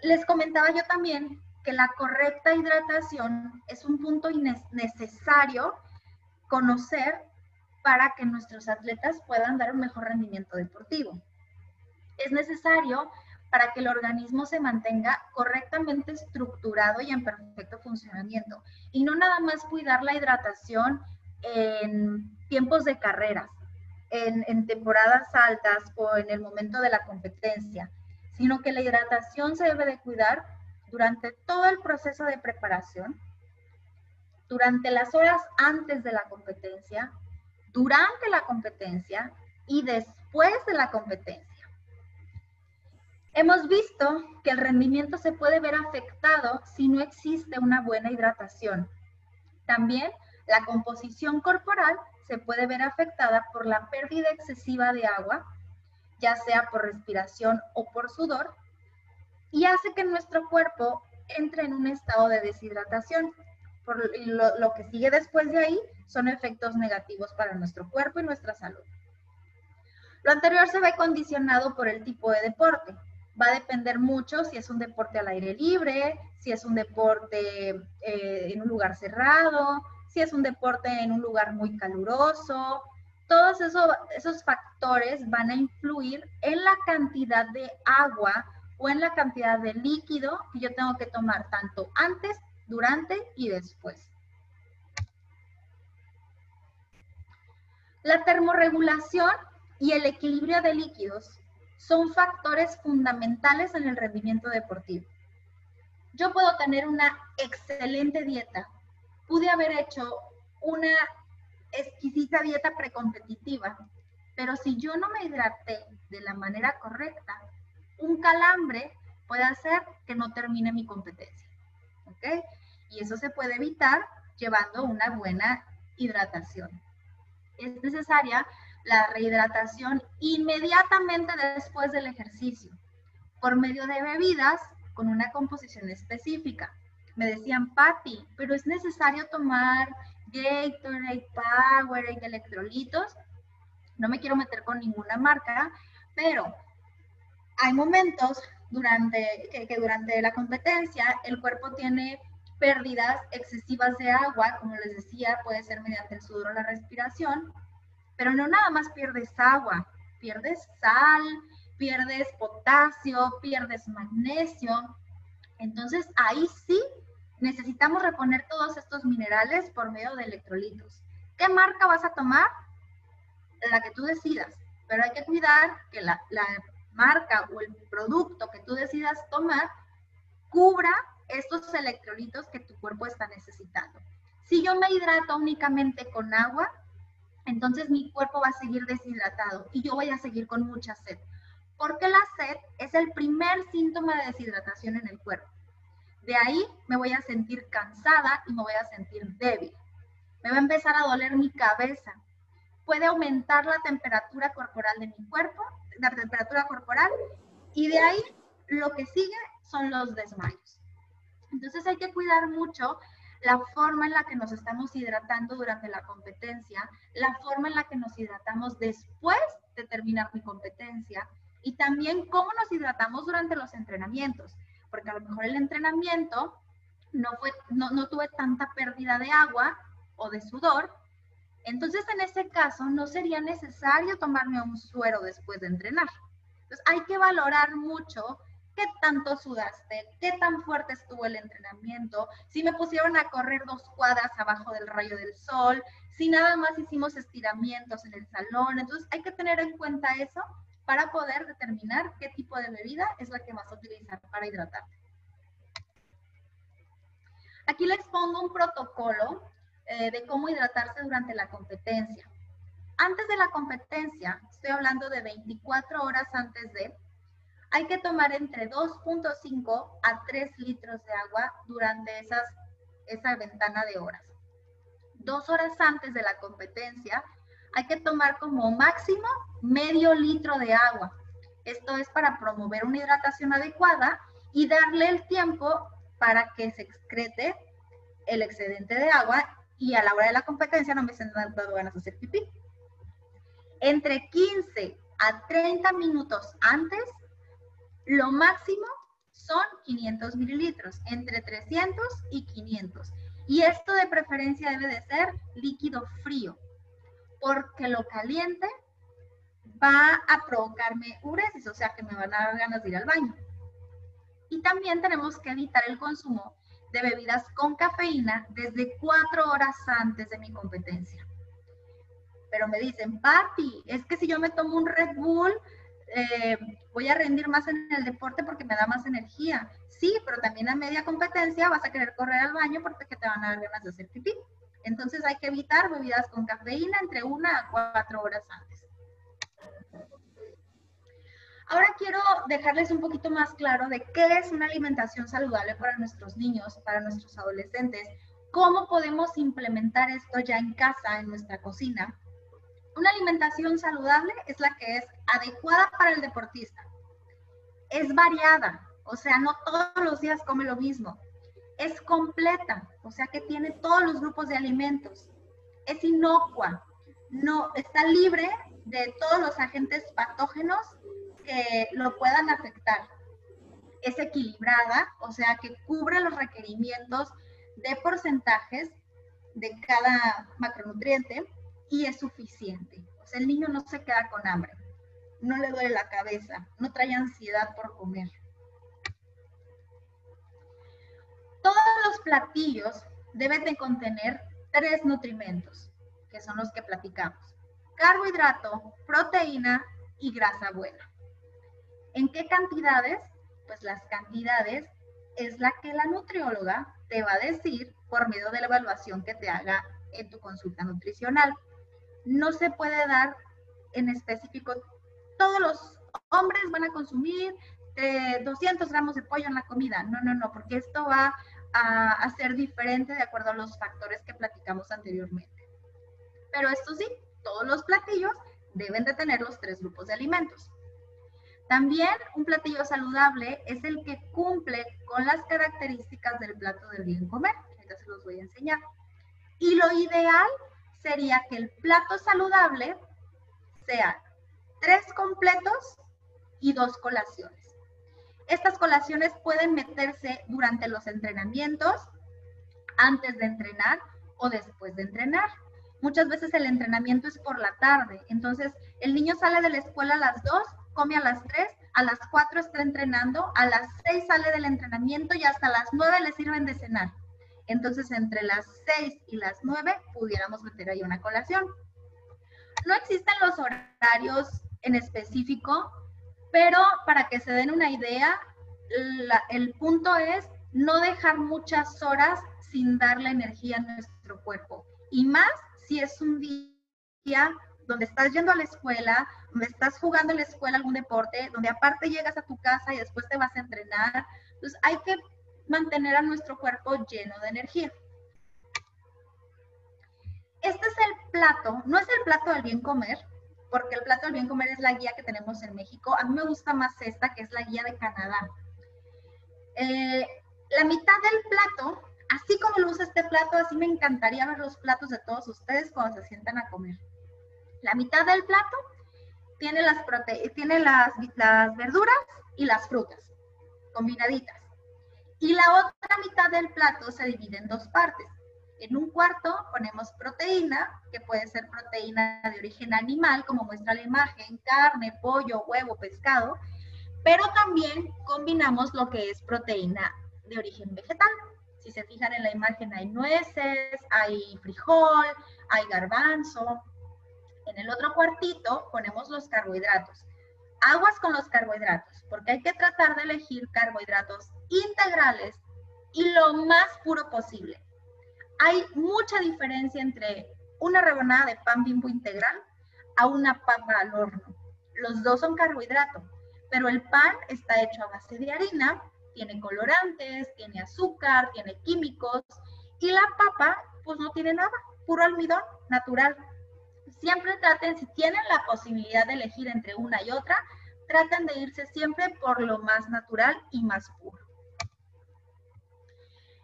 les comentaba yo también que la correcta hidratación es un punto necesario conocer para que nuestros atletas puedan dar un mejor rendimiento deportivo. Es necesario para que el organismo se mantenga correctamente estructurado y en perfecto funcionamiento. Y no nada más cuidar la hidratación en tiempos de carreras, en, temporadas altas o en el momento de la competencia, sino que la hidratación se debe de cuidar durante todo el proceso de preparación, durante las horas antes de la competencia, durante la competencia y después de la competencia. Hemos visto que el rendimiento se puede ver afectado si no existe una buena hidratación. También la composición corporal se puede ver afectada por la pérdida excesiva de agua, ya sea por respiración o por sudor, y hace que nuestro cuerpo entre en un estado de deshidratación. Lo que sigue después de ahí son efectos negativos para nuestro cuerpo y nuestra salud. Lo anterior se ve condicionado por el tipo de deporte. Va a depender mucho si es un deporte al aire libre, si es un deporte eh, en un lugar cerrado, si es un deporte en un lugar muy caluroso. Todos esos, esos factores van a influir en la cantidad de agua o en la cantidad de líquido que yo tengo que tomar tanto antes, durante y después. La termorregulación y el equilibrio de líquidos son factores fundamentales en el rendimiento deportivo. Yo puedo tener una excelente dieta, pude haber hecho una exquisita dieta precompetitiva, Pero si yo no me hidraté de la manera correcta, un calambre puede hacer que no termine mi competencia. ¿Ok? Y eso se puede evitar llevando una buena hidratación. Es necesaria la rehidratación inmediatamente después del ejercicio por medio de bebidas con una composición específica. Me decían, Patti, pero es necesario tomar Gatorade, Powerade, electrolitos. No me quiero meter con ninguna marca, pero hay momentos durante, que, que durante la competencia el cuerpo tiene pérdidas excesivas de agua, como les decía, puede ser mediante el sudor o la respiración, pero no nada más pierdes agua, pierdes sal, pierdes potasio, pierdes magnesio. Entonces ahí sí necesitamos reponer todos estos minerales por medio de electrolitos. ¿Qué marca vas a tomar? La que tú decidas, pero hay que cuidar que la, la marca o el producto que tú decidas tomar cubra estos electrolitos que tu cuerpo está necesitando. Si yo me hidrato únicamente con agua, entonces mi cuerpo va a seguir deshidratado y yo voy a seguir con mucha sed. Porque la sed es el primer síntoma de deshidratación en el cuerpo. De ahí me voy a sentir cansada y me voy a sentir débil. Me va a empezar a doler mi cabeza. Puede aumentar la temperatura corporal de mi cuerpo, la temperatura corporal, y de ahí lo que sigue son los desmayos. Entonces hay que cuidar mucho la forma en la que nos estamos hidratando durante la competencia, la forma en la que nos hidratamos después de terminar mi competencia y también cómo nos hidratamos durante los entrenamientos, porque a lo mejor el entrenamiento no, fue, no, no tuve tanta pérdida de agua o de sudor, entonces en ese caso no sería necesario tomarme un suero después de entrenar. Entonces hay que valorar mucho qué tanto sudaste, qué tan fuerte estuvo el entrenamiento, si me pusieron a correr dos cuadras abajo del rayo del sol, si nada más hicimos estiramientos en el salón. Entonces hay que tener en cuenta eso para poder determinar qué tipo de bebida es la que vas a utilizar para hidratarte. Aquí les pongo un protocolo eh, de cómo hidratarse durante la competencia. Antes de la competencia, estoy hablando de 24 horas antes de, hay que tomar entre 2.5 a 3 litros de agua durante esas, esa ventana de horas. Dos horas antes de la competencia, hay que tomar como máximo medio litro de agua. Esto es para promover una hidratación adecuada y darle el tiempo para que se excrete el excedente de agua y a la hora de la competencia no me estén dando ganas de hacer pipí. Entre 15 a 30 minutos antes lo máximo son 500 mililitros, entre 300 y 500. Y esto de preferencia debe de ser líquido frío, porque lo caliente va a provocarme uresis, o sea que me van a dar ganas de ir al baño. Y también tenemos que evitar el consumo de bebidas con cafeína desde cuatro horas antes de mi competencia. Pero me dicen, Patti, es que si yo me tomo un Red Bull, eh, voy a rendir más en el deporte porque me da más energía. Sí, pero también a media competencia vas a querer correr al baño porque te van a dar ganas de hacer pipí. Entonces hay que evitar bebidas con cafeína entre una a cuatro horas antes. Ahora quiero dejarles un poquito más claro de qué es una alimentación saludable para nuestros niños, para nuestros adolescentes, cómo podemos implementar esto ya en casa, en nuestra cocina, una alimentación saludable es la que es adecuada para el deportista. Es variada, o sea, no todos los días come lo mismo. Es completa, o sea que tiene todos los grupos de alimentos. Es inocua, no está libre de todos los agentes patógenos que lo puedan afectar. Es equilibrada, o sea que cubre los requerimientos de porcentajes de cada macronutriente y es suficiente. O sea, el niño no se queda con hambre, no le duele la cabeza, no trae ansiedad por comer. Todos los platillos deben de contener tres nutrimentos, que son los que platicamos. Carbohidrato, proteína y grasa buena. ¿En qué cantidades? Pues las cantidades es la que la nutrióloga te va a decir por medio de la evaluación que te haga en tu consulta nutricional no se puede dar en específico, todos los hombres van a consumir 200 eh, gramos de pollo en la comida. No, no, no, porque esto va a, a ser diferente de acuerdo a los factores que platicamos anteriormente. Pero esto sí, todos los platillos deben de tener los tres grupos de alimentos. También un platillo saludable es el que cumple con las características del plato del bien comer. Ahorita se los voy a enseñar. Y lo ideal sería que el plato saludable sea tres completos y dos colaciones. Estas colaciones pueden meterse durante los entrenamientos, antes de entrenar o después de entrenar. Muchas veces el entrenamiento es por la tarde, entonces el niño sale de la escuela a las 2, come a las 3, a las 4 está entrenando, a las 6 sale del entrenamiento y hasta las 9 le sirven de cenar. Entonces entre las 6 y las 9 pudiéramos meter ahí una colación. No existen los horarios en específico, pero para que se den una idea, el punto es no dejar muchas horas sin darle energía a nuestro cuerpo. Y más si es un día donde estás yendo a la escuela, donde estás jugando en la escuela algún deporte, donde aparte llegas a tu casa y después te vas a entrenar. Entonces hay que mantener a nuestro cuerpo lleno de energía. Este es el plato, no es el plato del bien comer, porque el plato del bien comer es la guía que tenemos en México. A mí me gusta más esta, que es la guía de Canadá. Eh, la mitad del plato, así como lo usa este plato, así me encantaría ver los platos de todos ustedes cuando se sientan a comer. La mitad del plato tiene las, tiene las verduras y las frutas combinaditas. Y la otra mitad del plato se divide en dos partes. En un cuarto ponemos proteína, que puede ser proteína de origen animal, como muestra la imagen, carne, pollo, huevo, pescado, pero también combinamos lo que es proteína de origen vegetal. Si se fijan en la imagen hay nueces, hay frijol, hay garbanzo. En el otro cuartito ponemos los carbohidratos. Aguas con los carbohidratos, porque hay que tratar de elegir carbohidratos integrales y lo más puro posible hay mucha diferencia entre una rebanada de pan bimbo integral a una papa al horno. Los dos son carbohidratos, pero el pan está hecho a base de harina, tiene colorantes, tiene azúcar, tiene químicos y la papa pues no tiene nada, puro almidón natural. Siempre traten, si tienen la posibilidad de elegir entre una y otra, traten de irse siempre por lo más natural y más puro.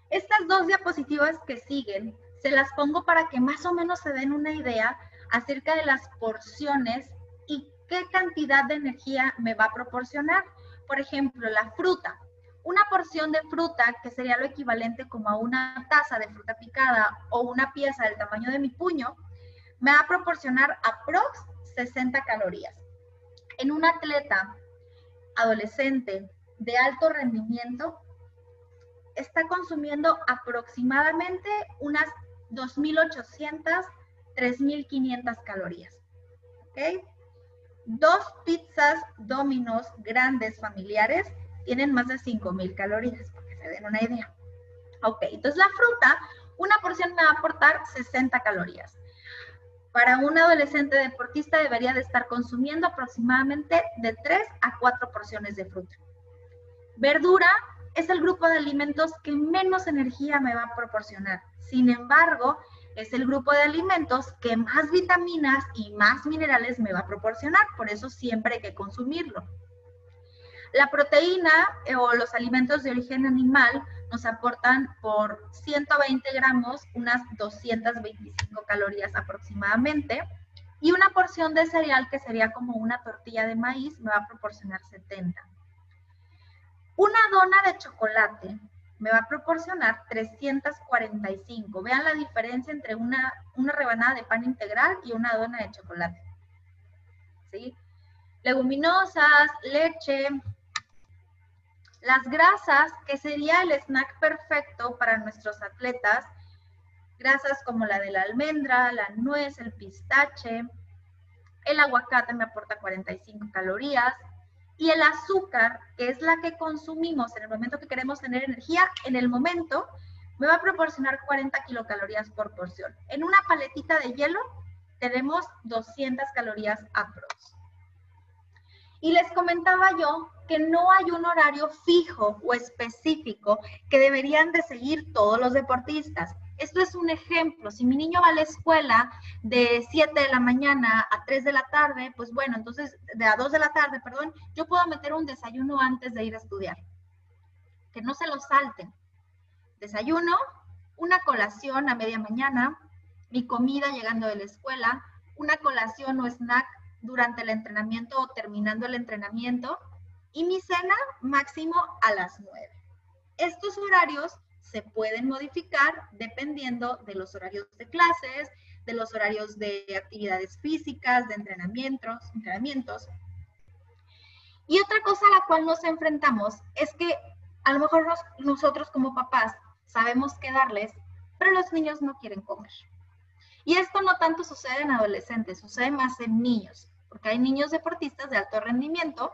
Estas dos diapositivas que siguen, se las pongo para que más o menos se den una idea acerca de las porciones y qué cantidad de energía me va a proporcionar. Por ejemplo, la fruta. Una porción de fruta, que sería lo equivalente como a una taza de fruta picada o una pieza del tamaño de mi puño, me va a proporcionar aprox 60 calorías. En un atleta adolescente de alto rendimiento, está consumiendo aproximadamente unas 2.800, 3.500 calorías. Dos pizzas dominos grandes familiares tienen más de 5.000 calorías, para que se den una idea. Ok, entonces la fruta, una porción me va a aportar 60 calorías. Para un adolescente deportista debería de estar consumiendo aproximadamente de 3 a 4 porciones de fruta. Verdura, es el grupo de alimentos que menos energía me va a proporcionar. Sin embargo, es el grupo de alimentos que más vitaminas y más minerales me va a proporcionar, por eso siempre hay que consumirlo. La proteína eh, o los alimentos de origen animal nos aportan por 120 gramos unas 225 calorías aproximadamente y una porción de cereal que sería como una tortilla de maíz me va a proporcionar 70. Una dona de chocolate me va a proporcionar 345. Vean la diferencia entre una, una rebanada de pan integral y una dona de chocolate. ¿Sí? Leguminosas, leche, las grasas, que sería el snack perfecto para nuestros atletas, grasas como la de la almendra, la nuez, el pistache, el aguacate me aporta 45 calorías, y el azúcar, que es la que consumimos en el momento que queremos tener energía, en el momento me va a proporcionar 40 kilocalorías por porción. En una paletita de hielo tenemos 200 calorías aprox. Y les comentaba yo que no hay un horario fijo o específico que deberían de seguir todos los deportistas. Esto es un ejemplo. Si mi niño va a la escuela de 7 de la mañana a 3 de la tarde, pues bueno, entonces de a 2 de la tarde, perdón, yo puedo meter un desayuno antes de ir a estudiar. Que no se lo salten. Desayuno, una colación a media mañana, mi comida llegando de la escuela, una colación o snack durante el entrenamiento o terminando el entrenamiento y mi cena máximo a las 9. Estos horarios se pueden modificar dependiendo de los horarios de clases, de los horarios de actividades físicas, de entrenamientos, entrenamientos. Y otra cosa a la cual nos enfrentamos es que a lo mejor nosotros como papás sabemos qué darles, pero los niños no quieren comer. Y esto no tanto sucede en adolescentes, sucede más en niños, porque hay niños deportistas de alto rendimiento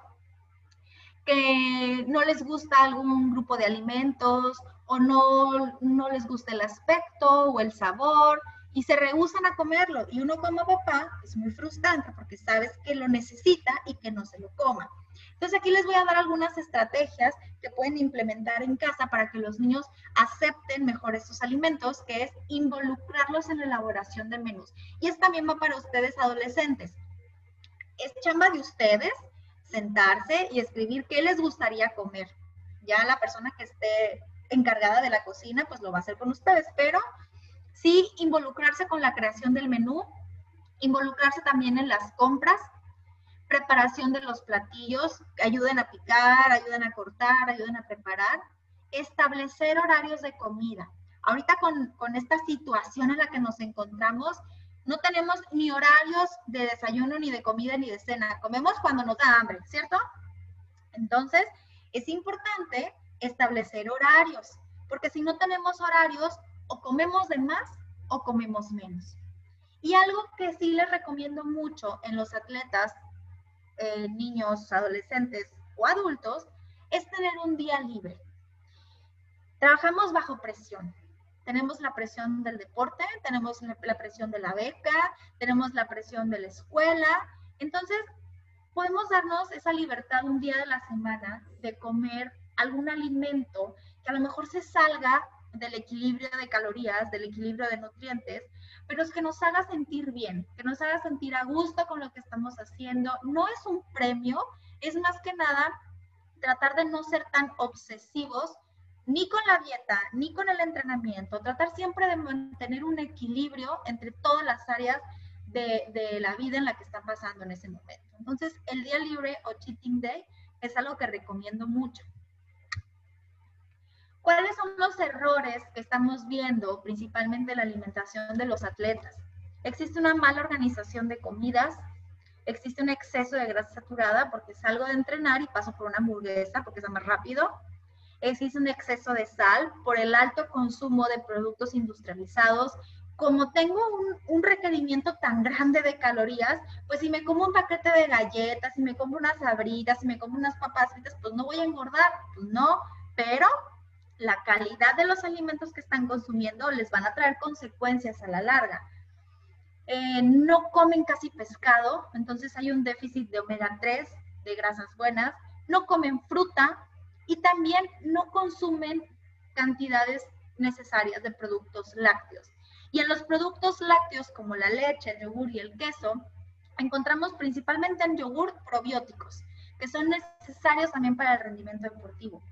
que no les gusta algún grupo de alimentos o no, no les gusta el aspecto o el sabor y se rehusan a comerlo. Y uno como papá es muy frustrante porque sabes que lo necesita y que no se lo coma. Entonces aquí les voy a dar algunas estrategias que pueden implementar en casa para que los niños acepten mejor estos alimentos, que es involucrarlos en la elaboración de menús. Y es también va para ustedes adolescentes. Es chamba de ustedes sentarse y escribir qué les gustaría comer. Ya la persona que esté encargada de la cocina, pues lo va a hacer con ustedes, pero sí involucrarse con la creación del menú, involucrarse también en las compras, preparación de los platillos, ayuden a picar, ayuden a cortar, ayuden a preparar, establecer horarios de comida. Ahorita con, con esta situación en la que nos encontramos, no tenemos ni horarios de desayuno, ni de comida, ni de cena. Comemos cuando nos da hambre, ¿cierto? Entonces, es importante establecer horarios, porque si no tenemos horarios, o comemos de más o comemos menos. Y algo que sí les recomiendo mucho en los atletas, eh, niños, adolescentes o adultos, es tener un día libre. Trabajamos bajo presión. Tenemos la presión del deporte, tenemos la presión de la beca, tenemos la presión de la escuela. Entonces, podemos darnos esa libertad un día de la semana de comer algún alimento que a lo mejor se salga del equilibrio de calorías, del equilibrio de nutrientes, pero es que nos haga sentir bien, que nos haga sentir a gusto con lo que estamos haciendo. No es un premio, es más que nada tratar de no ser tan obsesivos ni con la dieta, ni con el entrenamiento, tratar siempre de mantener un equilibrio entre todas las áreas de, la vida en la que están pasando en ese momento. Entonces, el día libre o cheating day es algo que recomiendo mucho. ¿Cuáles son los errores que estamos viendo principalmente en la alimentación de los atletas? Existe una mala organización de comidas, existe un exceso de grasa saturada porque salgo de entrenar y paso por una hamburguesa porque es más rápido. Existe un exceso de sal por el alto consumo de productos industrializados. Como tengo un, un, requerimiento tan grande de calorías, pues si me como un paquete de galletas, si me como unas abritas, si me como unas papas fritas, pues no voy a engordar. Pues no, pero la calidad de los alimentos que están consumiendo les van a traer consecuencias a la larga. Eh, no comen casi pescado, entonces hay un déficit de omega 3, de grasas buenas, no comen fruta y también no consumen cantidades necesarias de productos lácteos. Y en los productos lácteos como la leche, el yogur y el queso, encontramos principalmente en yogur probióticos, que son necesarios también para el rendimiento deportivo.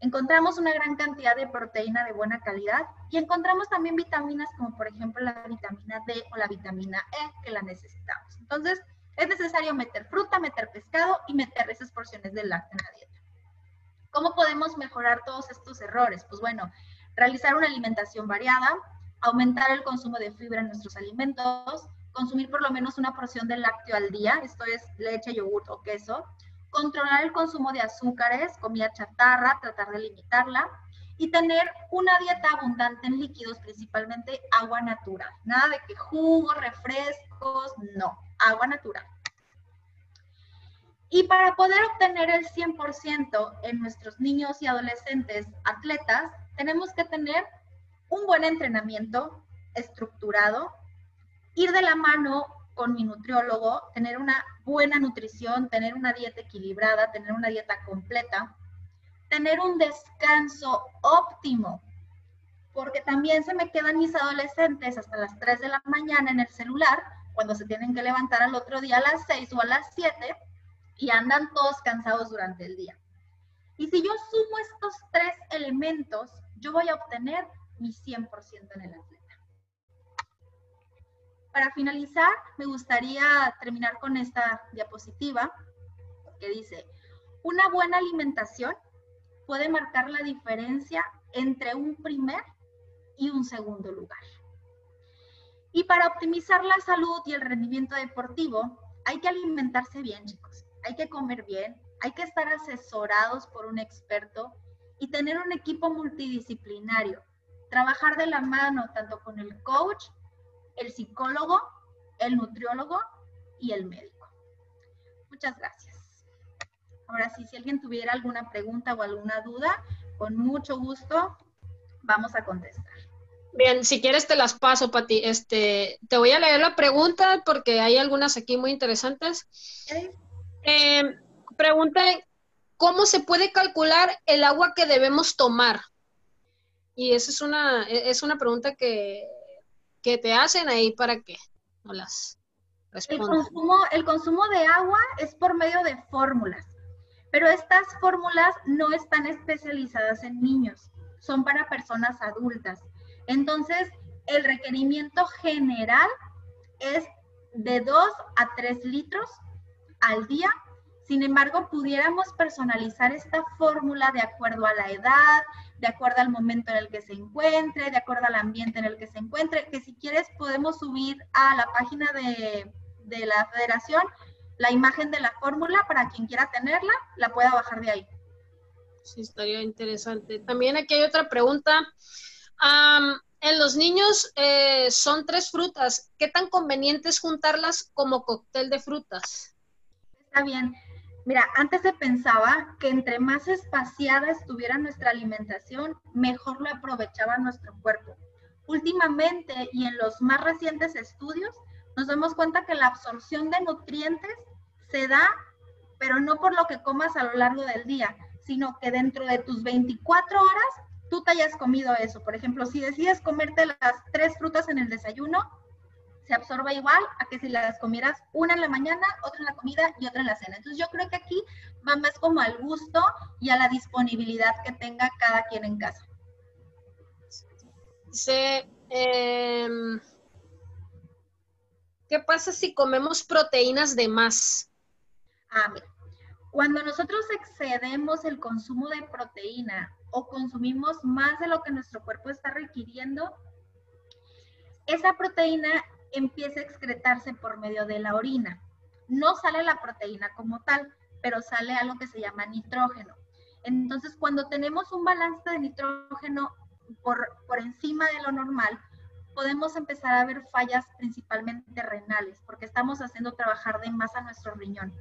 Encontramos una gran cantidad de proteína de buena calidad y encontramos también vitaminas como por ejemplo la vitamina D o la vitamina E que la necesitamos. Entonces, es necesario meter fruta, meter pescado y meter esas porciones de lácteo en la dieta. ¿Cómo podemos mejorar todos estos errores? Pues bueno, realizar una alimentación variada, aumentar el consumo de fibra en nuestros alimentos, consumir por lo menos una porción de lácteo al día, esto es leche, yogur o queso, controlar el consumo de azúcares, comida chatarra, tratar de limitarla y tener una dieta abundante en líquidos, principalmente agua natural. Nada de que jugos, refrescos, no, agua natural. Y para poder obtener el 100% en nuestros niños y adolescentes atletas, tenemos que tener un buen entrenamiento estructurado, ir de la mano con mi nutriólogo, tener una buena nutrición, tener una dieta equilibrada, tener una dieta completa, tener un descanso óptimo, porque también se me quedan mis adolescentes hasta las 3 de la mañana en el celular, cuando se tienen que levantar al otro día a las 6 o a las 7 y andan todos cansados durante el día. Y si yo sumo estos tres elementos, yo voy a obtener mi 100% en el atleta. Para finalizar, me gustaría terminar con esta diapositiva que dice, una buena alimentación puede marcar la diferencia entre un primer y un segundo lugar. Y para optimizar la salud y el rendimiento deportivo, hay que alimentarse bien, chicos. Hay que comer bien, hay que estar asesorados por un experto y tener un equipo multidisciplinario. Trabajar de la mano tanto con el coach, el psicólogo, el nutriólogo y el médico. Muchas gracias. Ahora sí, si alguien tuviera alguna pregunta o alguna duda, con mucho gusto vamos a contestar. Bien, si quieres te las paso, Pati. Este, te voy a leer la pregunta porque hay algunas aquí muy interesantes. Eh, pregunta, ¿cómo se puede calcular el agua que debemos tomar? Y esa es una, es una pregunta que, que te hacen ahí para que no las respondas. El consumo, el consumo de agua es por medio de fórmulas, pero estas fórmulas no están especializadas en niños, son para personas adultas. Entonces, el requerimiento general es de 2 a 3 litros al día. Sin embargo, pudiéramos personalizar esta fórmula de acuerdo a la edad, de acuerdo al momento en el que se encuentre, de acuerdo al ambiente en el que se encuentre, que si quieres podemos subir a la página de, la federación la imagen de la fórmula para quien quiera tenerla, la pueda bajar de ahí. Sí, estaría interesante. También aquí hay otra pregunta. en los niños eh, son tres frutas. ¿Qué tan conveniente es juntarlas como cóctel de frutas? Bien. Mira, antes se pensaba que entre más espaciada estuviera nuestra alimentación, mejor lo aprovechaba nuestro cuerpo. Últimamente y en los más recientes estudios, nos damos cuenta que la absorción de nutrientes se da, pero no por lo que comas a lo largo del día, sino que dentro de tus 24 horas tú te hayas comido eso. Por ejemplo, si decides comerte las tres frutas en el desayuno, se absorba igual a que si las comieras una en la mañana, otra en la comida y otra en la cena. Entonces yo creo que aquí va más como al gusto y a la disponibilidad que tenga cada quien en casa. Dice, em, ¿qué pasa si comemos proteínas de más? Ah, mira. Cuando nosotros excedemos el consumo de proteína o consumimos más de lo que nuestro cuerpo está requiriendo, esa proteína empieza a excretarse por medio de la orina. No sale la proteína como tal, pero sale algo que se llama nitrógeno. Entonces, cuando tenemos un balance de nitrógeno por, por encima de lo normal, podemos empezar a ver fallas principalmente renales, porque estamos haciendo trabajar de más a nuestro riñón.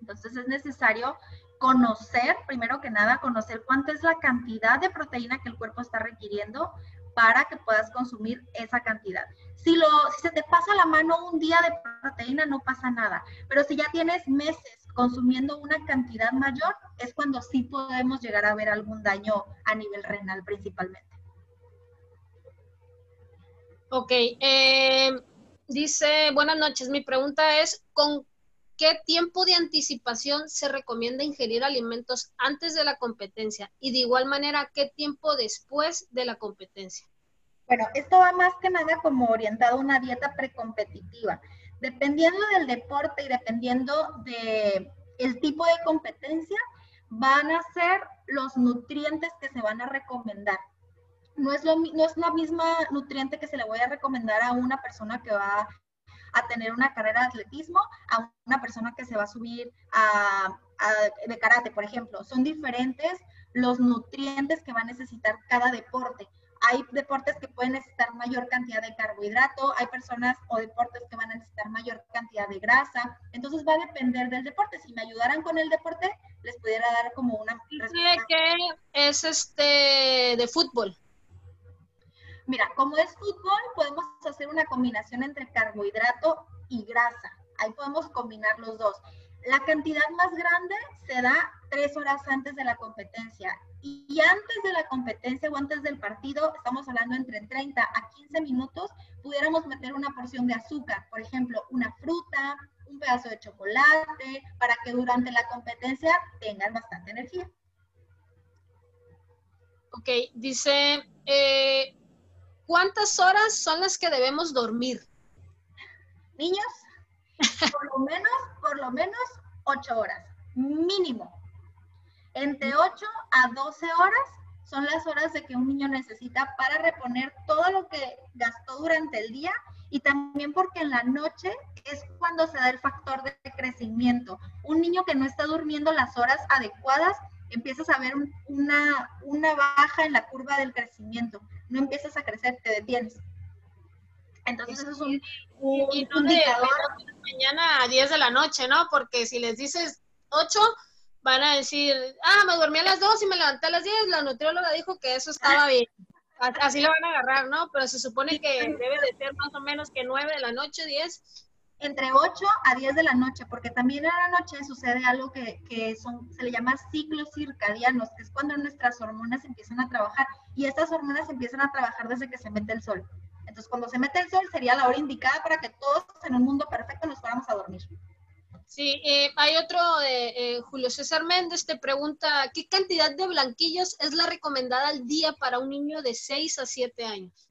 Entonces, es necesario conocer, primero que nada, conocer cuánto es la cantidad de proteína que el cuerpo está requiriendo para que puedas consumir esa cantidad. Si, se te pasa la mano un día de proteína, no pasa nada. Pero si ya tienes meses consumiendo una cantidad mayor, es cuando sí podemos llegar a ver algún daño a nivel renal principalmente. Ok, eh, dice, buenas noches, mi pregunta es, ¿con qué tiempo de anticipación se recomienda ingerir alimentos antes de la competencia? Y de igual manera, ¿qué tiempo después de la competencia? Bueno, esto va más que nada como orientado a una dieta precompetitiva. Dependiendo del deporte y dependiendo del el tipo de competencia, van a ser los nutrientes que se van a recomendar. No es, lo, no es la misma nutriente que se le voy a recomendar a una persona que va a tener una carrera de atletismo, a una persona que se va a subir de karate, por ejemplo. Son diferentes los nutrientes que va a necesitar cada deporte hay deportes que pueden necesitar mayor cantidad de carbohidrato, hay personas o deportes que van a necesitar mayor cantidad de grasa, entonces va a depender del deporte. Si me ayudaran con el deporte, les pudiera dar como una respuesta. que es este de fútbol? Mira, como es fútbol, podemos hacer una combinación entre carbohidrato y grasa. Ahí podemos combinar los dos. La cantidad más grande se da tres horas antes de la competencia. Y antes de la competencia o antes del partido, estamos hablando entre 30 a 15 minutos, pudiéramos meter una porción de azúcar, por ejemplo, una fruta, un pedazo de chocolate, para que durante la competencia tengan bastante energía. Ok, dice, eh, ¿cuántas horas son las que debemos dormir? Niños, por lo menos, por lo menos 8 horas, mínimo. Entre 8 a 12 horas son las horas de que un niño necesita para reponer todo lo que gastó durante el día y también porque en la noche es cuando se da el factor de crecimiento. Un niño que no está durmiendo las horas adecuadas, empiezas a ver una, una baja en la curva del crecimiento. No empiezas a crecer, te detienes. Entonces eso es un, indicador. mañana a 10 de la noche, ¿no? Porque si les dices 8, van a decir, ah, me dormí a las 2 y me levanté a las 10, la nutrióloga dijo que eso estaba bien. Así lo van a agarrar, ¿no? Pero se supone que debe de ser más o menos que 9 de la noche, 10. Entre 8 a 10 de la noche, porque también en la noche sucede algo que, que son, se le llama ciclos circadianos, que es cuando nuestras hormonas empiezan a trabajar. Y estas hormonas empiezan a trabajar desde que se mete el sol. Entonces, cuando se mete el sol sería la hora indicada para que todos en un mundo perfecto nos fuéramos a dormir. Sí, eh, hay otro de eh, Julio César Méndez, te pregunta, ¿qué cantidad de blanquillos es la recomendada al día para un niño de 6 a 7 años?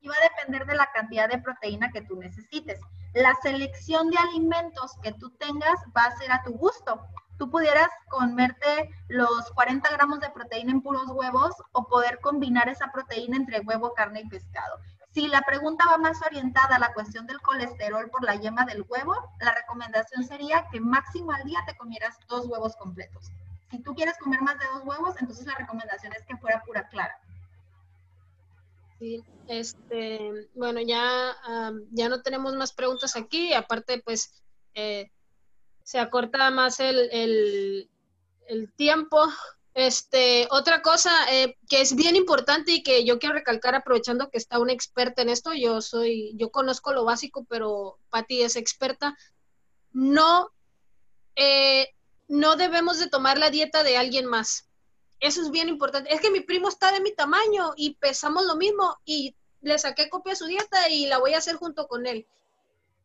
Y va a depender de la cantidad de proteína que tú necesites. La selección de alimentos que tú tengas va a ser a tu gusto. Tú pudieras comerte los 40 gramos de proteína en puros huevos o poder combinar esa proteína entre huevo, carne y pescado. Si la pregunta va más orientada a la cuestión del colesterol por la yema del huevo, la recomendación sería que máximo al día te comieras dos huevos completos. Si tú quieres comer más de dos huevos, entonces la recomendación es que fuera pura clara. Sí, este, bueno, ya, ya no tenemos más preguntas aquí, aparte pues eh, se acorta más el, el, el tiempo este, otra cosa eh, que es bien importante y que yo quiero recalcar aprovechando que está una experta en esto, yo soy, yo conozco lo básico, pero Patti es experta. No, eh, no debemos de tomar la dieta de alguien más. Eso es bien importante. Es que mi primo está de mi tamaño y pesamos lo mismo y le saqué copia de su dieta y la voy a hacer junto con él.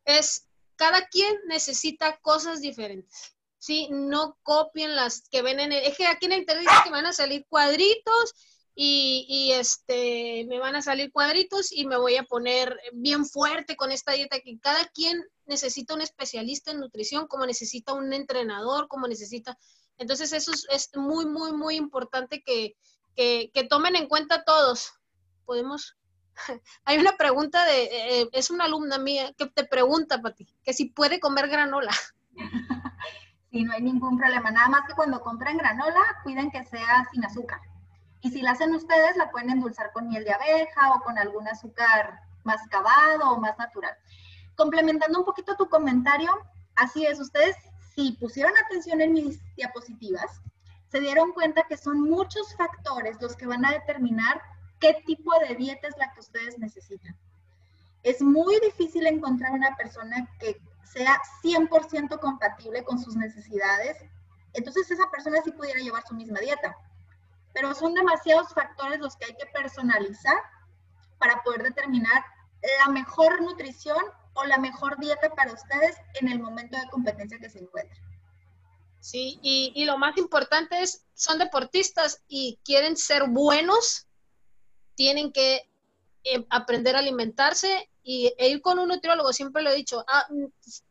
Es, cada quien necesita cosas diferentes. ¿Sí? No copien las que ven en el... Es que aquí en el internet dice que van a salir cuadritos y, y, este, me van a salir cuadritos y me voy a poner bien fuerte con esta dieta que cada quien necesita un especialista en nutrición, como necesita un entrenador, como necesita... Entonces eso es, muy, muy, muy importante que, que, que, tomen en cuenta todos. Podemos... Hay una pregunta de, eh, eh, es una alumna mía que te pregunta, Pati, que si puede comer granola. Sí, no hay ningún problema. Nada más que cuando compren granola, cuiden que sea sin azúcar. Y si la hacen ustedes, la pueden endulzar con miel de abeja o con algún azúcar más cavado o más natural. Complementando un poquito tu comentario, así es, ustedes si pusieron atención en mis diapositivas, se dieron cuenta que son muchos factores los que van a determinar qué tipo de dieta es la que ustedes necesitan. Es muy difícil encontrar una persona que sea 100% compatible con sus necesidades, entonces esa persona sí pudiera llevar su misma dieta. Pero son demasiados factores los que hay que personalizar para poder determinar la mejor nutrición o la mejor dieta para ustedes en el momento de competencia que se encuentren. Sí, y, lo más importante es, son deportistas y quieren ser buenos, tienen que eh, aprender a alimentarse y e ir con un nutriólogo, siempre lo he dicho, ah, mm,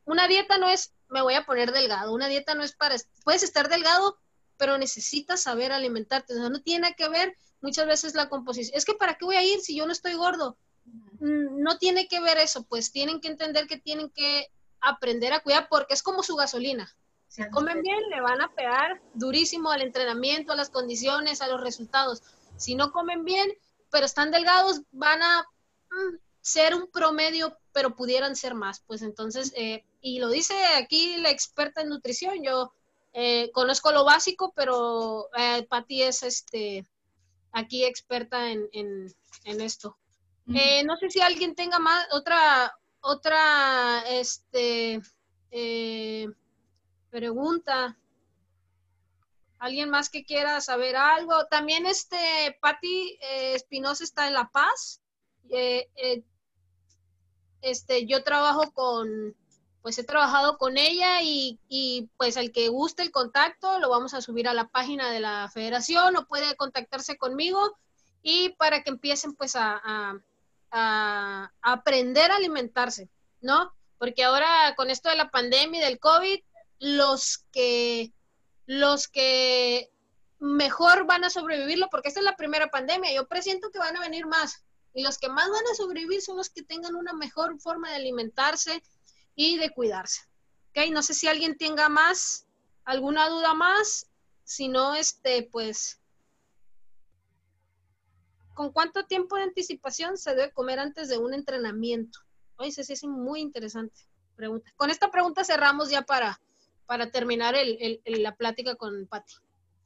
una dieta no es, me voy a poner delgado, una dieta no es para, puedes estar delgado, pero necesitas saber alimentarte, o no tiene que ver muchas veces la composición. Es que ¿para qué voy a ir si yo no estoy gordo? Mm, no tiene que ver eso, pues tienen que entender que tienen que aprender a cuidar porque es como su gasolina. Si comen bien, le van a pegar durísimo al entrenamiento, a las condiciones, a los resultados. Si no comen bien, pero están delgados, van a mm, ser un promedio, pero pudieran ser más. Pues entonces, eh, y lo dice aquí la experta en nutrición, yo eh, conozco lo básico, pero eh, Patti es este aquí experta en, esto. Eh, no sé si alguien tenga más, otra, otra, este, pregunta. ¿Alguien más que quiera saber algo? También este, Patti Espinosa está en La Paz. Este, yo trabajo con, pues he trabajado con ella y, y, pues al que guste el contacto lo vamos a subir a la página de la federación o puede contactarse conmigo y para que empiecen pues a, a, aprender a alimentarse, ¿no? Porque ahora con esto de la pandemia y del COVID, los que, los que mejor van a sobrevivirlo, porque esta es la primera pandemia, yo presiento que van a venir más. Y los que más van a sobrevivir son los que tengan una mejor forma de alimentarse, y de cuidarse. ¿Ok? No sé si alguien tenga más, alguna duda más. Si no, este, pues, ¿con cuánto tiempo de anticipación se debe comer antes de un entrenamiento? Oye, sí, es muy interesante pregunta. Con esta pregunta cerramos ya para, para terminar el, la plática con Patti.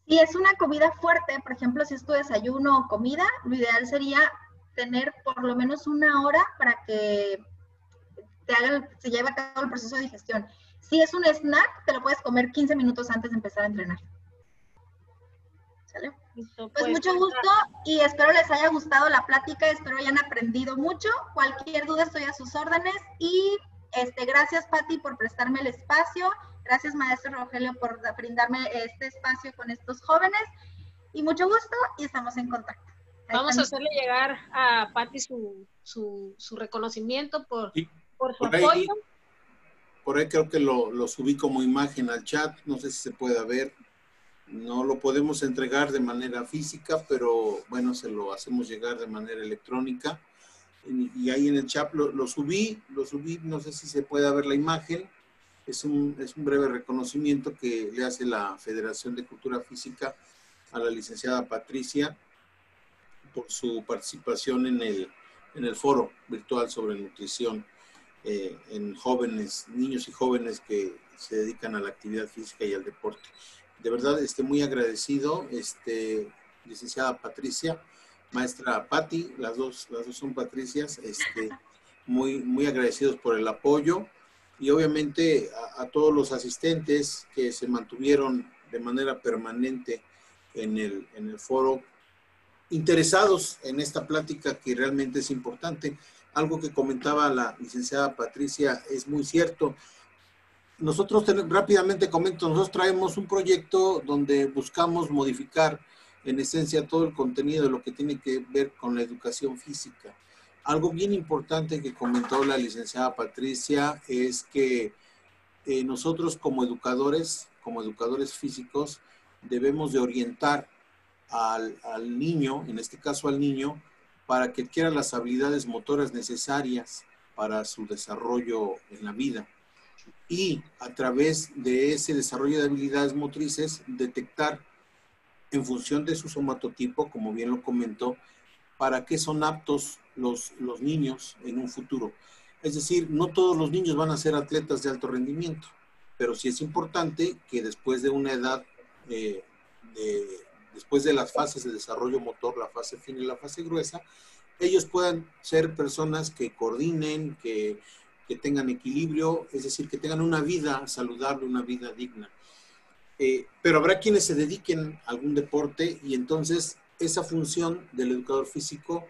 Si es una comida fuerte, por ejemplo, si es tu desayuno o comida, lo ideal sería tener por lo menos una hora para que se lleva a cabo el proceso de digestión. Si es un snack, te lo puedes comer 15 minutos antes de empezar a entrenar. ¿Sale? pues, pues mucho gusto y espero les haya gustado la plática, espero hayan aprendido mucho. Cualquier duda estoy a sus órdenes y este, gracias Patti por prestarme el espacio, gracias maestro Rogelio por brindarme este espacio con estos jóvenes y mucho gusto y estamos en contacto. Vamos a hacerle llegar a Patti su, su, su, reconocimiento por, por Ahí, por ahí creo que lo, subí como imagen al chat, no sé si se puede ver. No lo podemos entregar de manera física, pero bueno, se lo hacemos llegar de manera electrónica. Y, ahí en el chat lo, subí, lo subí, no sé si se puede ver la imagen. Es un, es un breve reconocimiento que le hace la Federación de Cultura Física a la licenciada Patricia por su participación en el, en el foro virtual sobre nutrición eh, en jóvenes, niños y jóvenes que se dedican a la actividad física y al deporte. De verdad, estoy muy agradecido, este, licenciada Patricia, maestra Patti, las dos, las dos son Patricias, este, muy, muy agradecidos por el apoyo y obviamente a, todos los asistentes que se mantuvieron de manera permanente en el, en el foro, interesados en esta plática que realmente es importante algo que comentaba la licenciada Patricia es muy cierto. Nosotros rápidamente comento, nosotros traemos un proyecto donde buscamos modificar en esencia todo el contenido de lo que tiene que ver con la educación física. Algo bien importante que comentó la licenciada Patricia es que eh, nosotros como educadores, como educadores físicos, debemos de orientar al, al niño, en este caso al niño, para que adquiera las habilidades motoras necesarias para su desarrollo en la vida. Y a través de ese desarrollo de habilidades motrices, detectar en función de su somatotipo, como bien lo comentó, para qué son aptos los, los niños en un futuro. Es decir, no todos los niños van a ser atletas de alto rendimiento, pero sí es importante que después de una edad eh, de después de las fases de desarrollo motor, la fase fina y la fase gruesa, ellos puedan ser personas que coordinen, que, tengan equilibrio, es decir, que tengan una vida saludable, una vida digna. Eh, pero habrá quienes se dediquen a algún deporte y entonces esa función del educador físico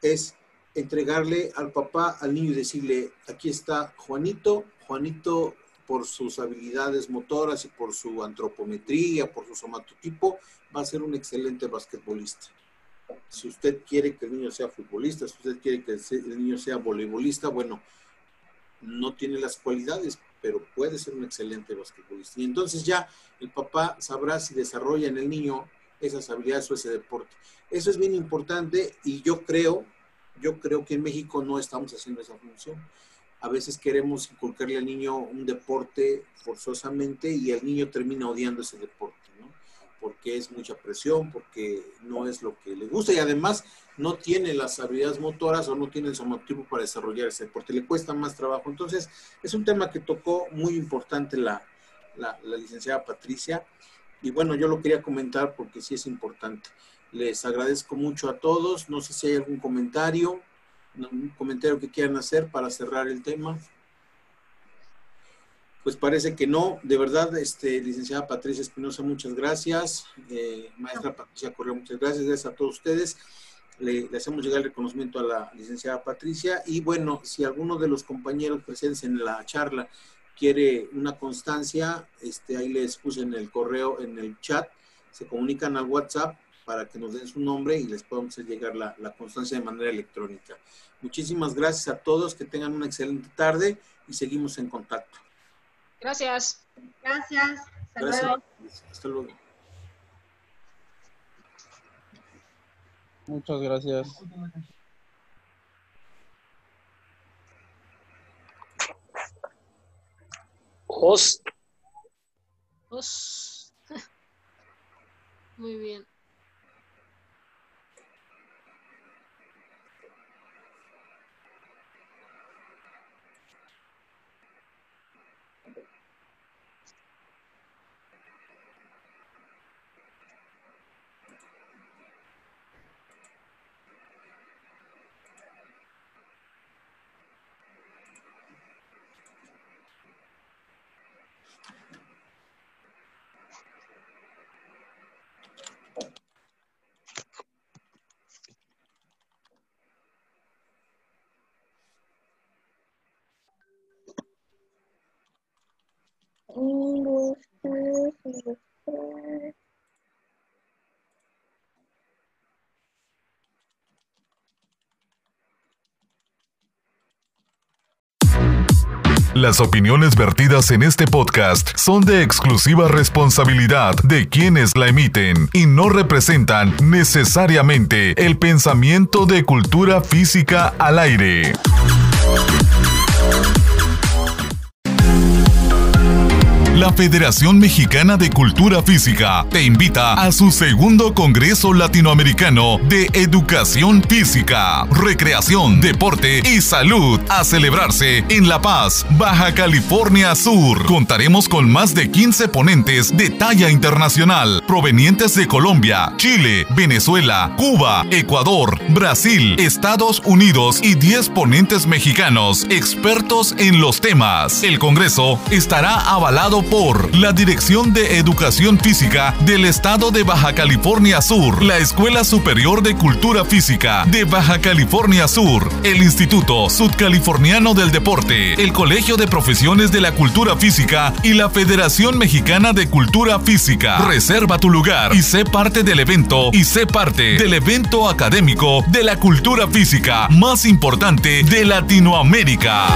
es entregarle al papá, al niño y decirle, aquí está Juanito, Juanito por sus habilidades motoras y por su antropometría, por su somatotipo, va a ser un excelente basquetbolista. Si usted quiere que el niño sea futbolista, si usted quiere que el niño sea voleibolista, bueno, no tiene las cualidades, pero puede ser un excelente basquetbolista. Y entonces ya el papá sabrá si desarrolla en el niño esas habilidades o ese deporte. Eso es bien importante y yo creo, yo creo que en México no estamos haciendo esa función. A veces queremos inculcarle al niño un deporte forzosamente y el niño termina odiando ese deporte porque es mucha presión, porque no es lo que le gusta y además no tiene las habilidades motoras o no tiene el somatotipo para desarrollar ese deporte, le cuesta más trabajo. Entonces, es un tema que tocó muy importante la, la, licenciada Patricia y bueno, yo lo quería comentar porque sí es importante. Les agradezco mucho a todos. No sé si hay algún comentario, un comentario que quieran hacer para cerrar el tema. Pues parece que no. De verdad, este, licenciada Patricia Espinosa, muchas gracias. Eh, maestra Patricia Correa, muchas gracias. Gracias a todos ustedes. Le, le, hacemos llegar el reconocimiento a la licenciada Patricia. Y bueno, si alguno de los compañeros presentes en la charla quiere una constancia, este, ahí les puse en el correo, en el chat, se comunican al WhatsApp para que nos den su nombre y les podamos hacer llegar la, la constancia de manera electrónica. Muchísimas gracias a todos, que tengan una excelente tarde y seguimos en contacto. Gracias. Gracias. Hasta Gracias. luego. Hasta luego. Muchas gracias. Host. Os- Muy bien. Las opiniones vertidas en este podcast son de exclusiva responsabilidad de quienes la emiten y no representan necesariamente el pensamiento de cultura física al aire. La Federación Mexicana de Cultura Física te invita a su segundo Congreso Latinoamericano de Educación Física, Recreación, Deporte y Salud a celebrarse en La Paz, Baja California Sur. Contaremos con más de 15 ponentes de talla internacional provenientes de Colombia, Chile, Venezuela, Cuba, Ecuador, Brasil, Estados Unidos y 10 ponentes mexicanos expertos en los temas. El Congreso estará avalado por la Dirección de Educación Física del Estado de Baja California Sur, la Escuela Superior de Cultura Física de Baja California Sur, el Instituto Sudcaliforniano del Deporte, el Colegio de Profesiones de la Cultura Física y la Federación Mexicana de Cultura Física. Reserva tu lugar y sé parte del evento y sé parte del evento académico de la cultura física más importante de Latinoamérica.